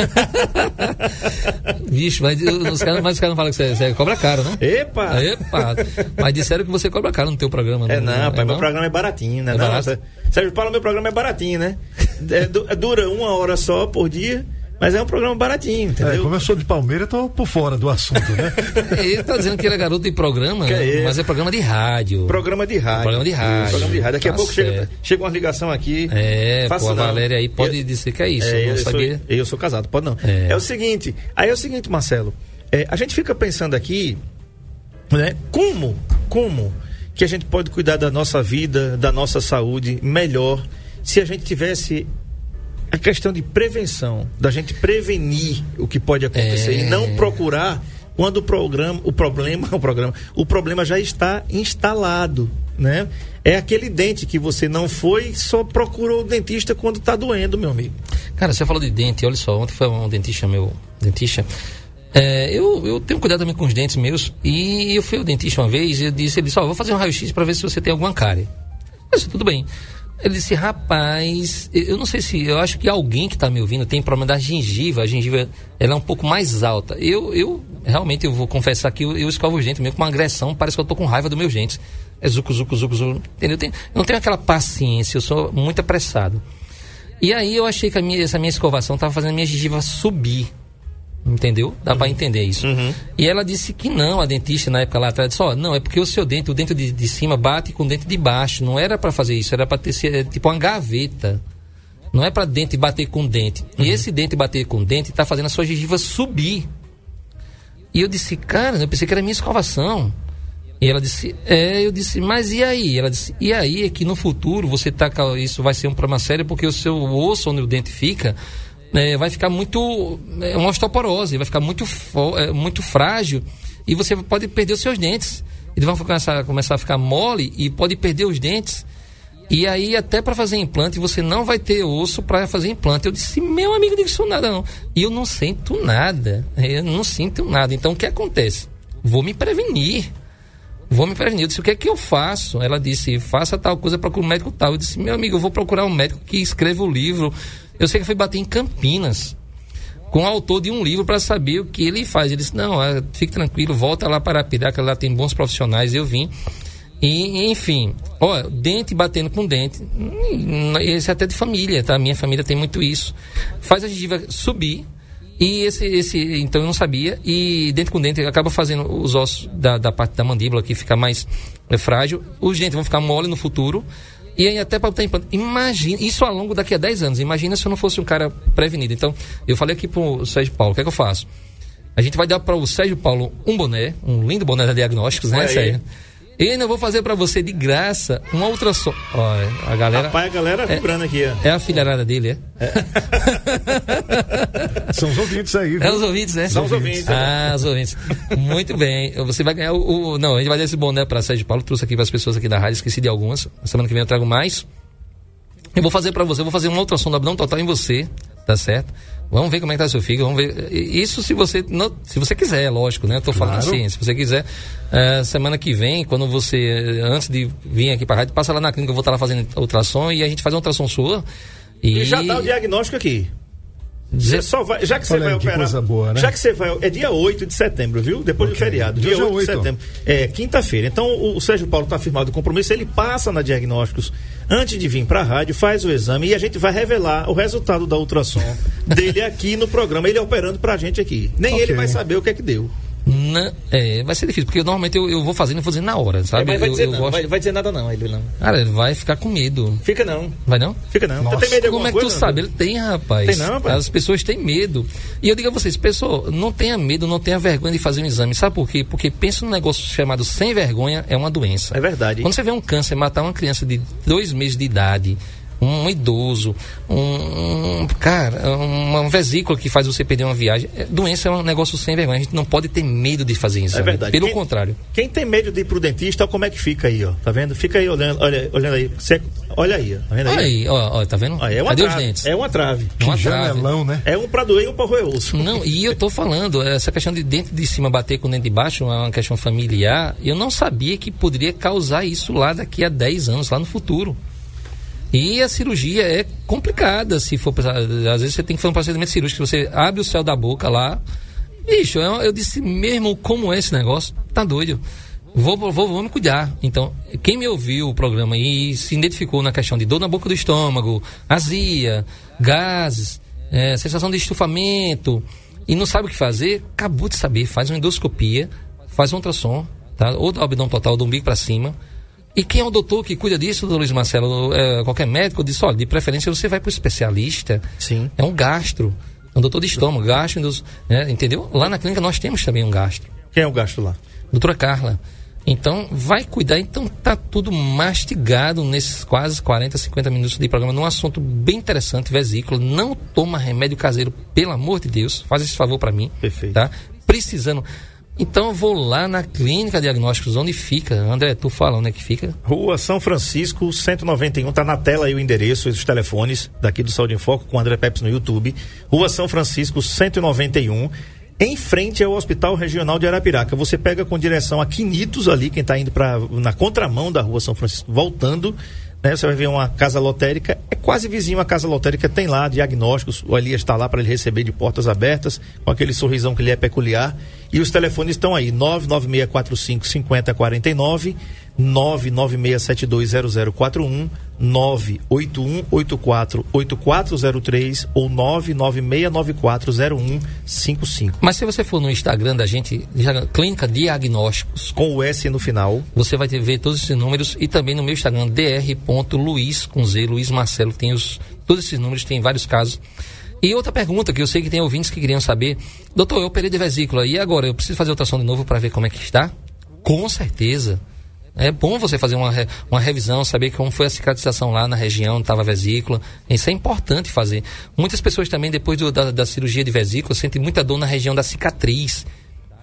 Speaker 4: Vixe, mas os caras, mas os caras não falam que você, você cobra caro, né?
Speaker 3: Epa!
Speaker 4: Epa! Mas disseram que você cobra caro no teu programa.
Speaker 3: É, não, rapaz, meu
Speaker 4: não?
Speaker 3: programa é baratinho, né?
Speaker 4: É
Speaker 3: não? Sérgio Paulo, meu programa é baratinho, né? É, du- dura uma hora só por dia, mas é um programa baratinho,
Speaker 6: É,
Speaker 3: entendeu?
Speaker 6: como eu sou de Palmeiras, eu tô por fora do assunto, né?
Speaker 4: Ele tá dizendo que ele é garoto de programa,
Speaker 3: é
Speaker 4: mas é programa de rádio.
Speaker 3: Programa de rádio.
Speaker 4: Programa de rádio.
Speaker 3: Programa de rádio. Daqui a
Speaker 4: Tá
Speaker 3: pouco chega, chega uma ligação aqui.
Speaker 4: É, pô, a. Valéria aí pode
Speaker 3: Eu-
Speaker 4: dizer que é isso.
Speaker 3: É,
Speaker 4: eu
Speaker 3: eu,
Speaker 4: sabia.
Speaker 3: Sou, eu sou casado, pode não.
Speaker 4: É.
Speaker 3: É. o seguinte, aí é o seguinte, Marcelo, é, a gente fica pensando aqui, né, como, como que a gente pode cuidar da nossa vida, da nossa saúde melhor, se a gente tivesse a questão de prevenção, da gente prevenir o que pode acontecer
Speaker 4: É.
Speaker 3: e não procurar quando o programa, o problema, o programa, o problema já está instalado, né? É aquele dente que você não foi, só procurou o dentista quando está doendo, meu amigo.
Speaker 4: Cara, você falou de dente, olha só, ontem foi um dentista meu, dentista. É, eu, eu tenho cuidado também com os dentes meus e eu fui ao dentista uma vez e eu disse, ele disse, ó, vou fazer um raio-x para ver se você tem alguma cárie. Eu disse, tudo bem. Ele disse, rapaz, eu não sei se, eu acho que alguém que está me ouvindo tem problema da gengiva, a gengiva ela é um pouco mais alta. Eu, eu realmente, eu vou confessar que eu, eu escovo os dentes meio com uma agressão, parece que eu tô com raiva dos meus dentes. É zuco, zuco, zuco, zuco, entendeu? Eu, tenho- eu não tenho aquela paciência, eu sou muito apressado. E aí eu achei que minha- essa minha escovação estava fazendo minha gengiva subir. Entendeu? Dá pra entender isso. E ela disse que não, a dentista na época lá atrás disse, ó, não, é porque o seu dente, o dente de, de cima bate com o dente de baixo. Não era pra fazer isso, era pra ter é, tipo uma gaveta. Não é pra dente bater com dente. E esse dente bater com dente tá fazendo a sua gengiva subir. E eu disse, cara, eu pensei que era minha escovação. E ela disse, é, eu disse, mas e aí? Ela disse, e aí é que no futuro você tá, com- isso vai ser um problema sério porque o seu osso onde o dente fica né, vai ficar muito, é uma osteoporose, vai ficar muito, é, muito frágil e você pode perder os seus dentes. Eles vão começar, começar a ficar mole e pode perder os dentes. E aí, até para fazer implante, você não vai ter osso para fazer implante. Eu disse, meu amigo, não isso nada não. E eu não sinto nada. Eu não sinto nada. Então, o que acontece? Vou me prevenir. Vou me prevenir. Eu disse, o que é que eu faço? Ela disse, faça tal coisa, procure um médico tal. Eu disse, meu amigo, eu vou procurar um médico que escreva o livro. Eu sei que foi bater em Campinas com o autor de um livro para saber o que ele faz. Ele disse, não, ah, fique tranquilo, volta lá para Arapiraca, lá tem bons profissionais. Eu vim. E, enfim, ó, dente batendo com dente. Hum, Esse é até de família, tá? Minha família tem muito isso. Faz a gengiva subir. E esse, esse, então eu não sabia. E dente com dente acaba fazendo os ossos da, da parte da mandíbula que fica mais é, frágil. Os dentes vão ficar mole no futuro. E aí até para botar implante. Imagina, isso ao longo daqui a 10 anos. Imagina se eu não fosse um cara prevenido. Então, eu falei aqui pro Sérgio Paulo, o que é que eu faço? A gente vai dar para o Sérgio Paulo um boné, um lindo boné da Diagnósticos, né. Sérgio? E ainda vou fazer para você de graça um ultrassom. Olha, a galera.
Speaker 3: Rapaz, a galera
Speaker 4: É.
Speaker 3: vibrando aqui, ó.
Speaker 4: É a filharada dele, é?
Speaker 6: São os ouvintes aí,
Speaker 4: É
Speaker 6: viu?
Speaker 4: os ouvintes, né?
Speaker 3: São os ouvintes.
Speaker 4: Ah, os ouvintes. Muito bem. Você vai ganhar o, o- Não, a gente vai dar esse boné pra Sérgio Paulo. Trouxe aqui para as pessoas aqui da rádio, esqueci de algumas. Na semana que vem eu trago mais. Eu vou fazer pra você, eu vou fazer uma ultrassom do abdômen total em você, tá certo? Vamos ver como é que tá seu fígado, vamos ver. Isso se você não, se você quiser, lógico, né? Eu tô falando
Speaker 6: Claro.
Speaker 4: assim, se você quiser, eh, semana que vem, quando você, eh, antes de vir aqui pra rádio, passa lá na clínica, eu vou estar lá fazendo ultrassom e a gente faz uma ultrassom sua. E,
Speaker 3: E já dá o diagnóstico aqui.
Speaker 4: dizer-
Speaker 3: só vai, já que você vai
Speaker 6: aí,
Speaker 3: operar.
Speaker 6: coisa boa, né?
Speaker 3: Já que você vai. É dia 8 de setembro, viu? Depois do
Speaker 6: Ok.
Speaker 3: feriado.
Speaker 6: Dia
Speaker 3: Dia 8 de
Speaker 6: 8.
Speaker 3: setembro. É, quinta-feira. Então o, o Sérgio Paulo está firmado o compromisso, ele passa na diagnósticos antes de vir para a rádio, faz o exame e a gente vai revelar o resultado da ultrassom dele aqui no programa, ele operando pra gente aqui. Nem
Speaker 6: Ok.
Speaker 3: ele vai saber o que é que deu.
Speaker 4: Na- é, vai ser difícil, porque normalmente eu, eu vou fazendo e vou dizendo na hora, sabe?
Speaker 3: Mas vai
Speaker 4: eu,
Speaker 3: dizer
Speaker 4: eu
Speaker 3: não,
Speaker 4: gosto-
Speaker 3: vai, vai dizer nada não, ele não.
Speaker 4: Cara, ele vai ficar com medo.
Speaker 3: Fica não.
Speaker 4: Vai não?
Speaker 3: Fica não.
Speaker 6: Nossa.
Speaker 3: Você tem medo de
Speaker 4: Como é que tu
Speaker 3: coisa?
Speaker 4: sabe? Ele tem, rapaz.
Speaker 3: Tem não, rapaz?
Speaker 4: As pessoas têm medo. E eu digo a vocês, pessoal, não tenha medo, não tenha vergonha de fazer um exame. Sabe por quê? Porque pensa num negócio chamado sem vergonha, é uma doença.
Speaker 3: É verdade.
Speaker 4: Quando você vê um câncer matar uma criança de dois meses de idade, um idoso, um, um- cara, uma vesícula que faz você perder uma viagem, é- doença é um negócio sem vergonha. A gente não pode ter medo de fazer exame.
Speaker 3: É verdade.
Speaker 4: Pelo
Speaker 3: Quem-
Speaker 4: contrário.
Speaker 3: Quem tem medo de ir pro dentista, olha como é que fica aí, ó. Tá vendo? Fica aí olhando, olha, olhando aí. Você- olha aí, ó. Tá vendo aí?
Speaker 4: Olha aí, ó, ó, tá vendo?
Speaker 3: É uma
Speaker 4: Cadê os
Speaker 3: trave.
Speaker 4: dentes?
Speaker 3: É uma trave.
Speaker 4: É uma
Speaker 6: Que
Speaker 4: trave.
Speaker 6: janelão, né?
Speaker 3: É um pra doer e um pra roer osso.
Speaker 4: Não, e eu tô falando, essa questão de dente de cima bater com o dente de baixo é uma questão familiar. Eu não sabia que poderia causar isso lá daqui a 10 anos, lá no futuro. E a cirurgia é complicada, se for. Às vezes você tem que fazer um procedimento cirúrgico, você abre o céu da boca lá. Bicho, eu, eu disse mesmo como é esse negócio, tá doido. Vou, vou, vou me cuidar. Então, quem me ouviu o programa e se identificou na questão de dor na boca do estômago, azia, gases, é, sensação de estufamento e não sabe o que fazer, acabou de saber. Faz uma endoscopia, faz um ultrassom, tá? ou do abdômen total, do umbigo para cima. E quem é o doutor que cuida disso, doutor Luiz Marcelo? É, qualquer médico disse, olha, de preferência você vai para o especialista.
Speaker 3: Sim.
Speaker 4: É um gastro. É um doutor de estômago, gastro, né, entendeu? Lá na clínica nós temos também um gastro.
Speaker 3: Quem é o gasto lá?
Speaker 4: Doutora Carla. Então, vai cuidar. Então, tá tudo mastigado nesses quase 40, 50 minutos de programa, num assunto bem interessante, vesícula. Não toma remédio caseiro, pelo amor de Deus. Faz esse favor para mim.
Speaker 3: Perfeito.
Speaker 4: Tá? Precisando. Então, eu vou lá na clínica diagnósticos, onde fica. André, tu fala onde é que fica?
Speaker 3: Rua São Francisco, 191, tá na tela aí o endereço e os telefones daqui do Saúde em Foco com André Peps no YouTube. Rua São Francisco, 191, em frente ao Hospital Regional de Arapiraca. Você pega com direção a Quinitos ali, quem tá indo para na contramão da Rua São Francisco, voltando, né? Você vai ver uma casa lotérica, é quase vizinho à casa lotérica, tem lá diagnósticos, o Elias está lá para ele receber de portas abertas, com aquele sorrisão que lhe é peculiar. E os telefones estão aí, 99645 5049, 996720041, 981848403 ou 996940155.
Speaker 4: Mas se você for no Instagram da gente, Clínica Diagnósticos,
Speaker 3: Com o S no final.
Speaker 4: você vai ter, ver todos esses números e também no meu Instagram, dr.luiz, com Z, Luiz Marcelo, tem os, todos esses números, tem vários casos. E outra pergunta que eu sei que tem ouvintes que queriam saber, doutor, eu operei de vesícula e agora eu preciso fazer ultrassom de novo para ver como é que está? Com certeza. É bom você fazer uma, uma revisão, saber como foi a cicatrização lá na região, estava a vesícula. Isso é importante fazer. Muitas pessoas também, depois do- da, da cirurgia de vesícula, sentem muita dor na região da cicatriz.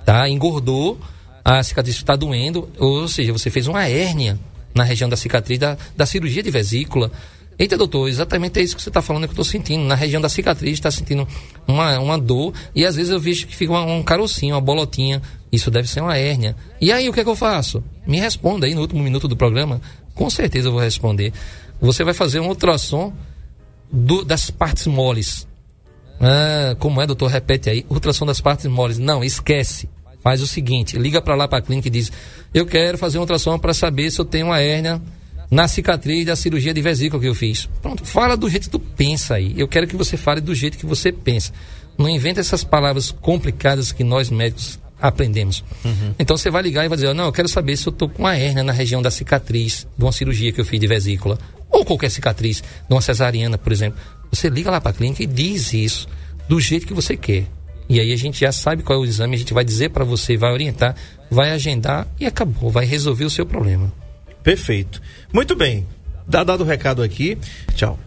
Speaker 4: Tá? Engordou, a cicatriz está doendo, ou seja, você fez uma hérnia na região da cicatriz da, da cirurgia de vesícula. Eita, doutor, exatamente é isso que você está falando que eu estou sentindo. Na região da cicatriz está sentindo uma, uma dor e às vezes eu vejo que fica uma- um carocinho, uma bolotinha. Isso deve ser uma hérnia. E aí, o que é que eu faço? Me responda aí no último minuto do programa. Com certeza eu vou responder. Você vai fazer um ultrassom do- das partes moles. Ah, como é, doutor? Repete aí. Ultrassom das partes moles. Não, esquece. Faz o seguinte, liga para lá para a clínica e diz: "Eu quero fazer um ultrassom para saber se eu tenho uma hérnia na cicatriz da cirurgia de vesícula que eu fiz". Pronto, fala do jeito que tu pensa aí. Eu quero que você fale do jeito que você pensa. Não inventa essas palavras complicadas que nós médicos aprendemos. Então você vai ligar e vai dizer: "Não, eu quero saber se eu tô com uma hérnia na região da cicatriz de uma cirurgia que eu fiz de vesícula ou qualquer cicatriz de uma cesariana, por exemplo". Você liga lá para a clínica e diz isso do jeito que você quer. E aí a gente já sabe qual é o exame, a gente vai dizer para você, vai orientar, vai agendar e acabou, vai resolver o seu problema.
Speaker 3: Perfeito. Muito bem. Dá dado o recado aqui. Tchau.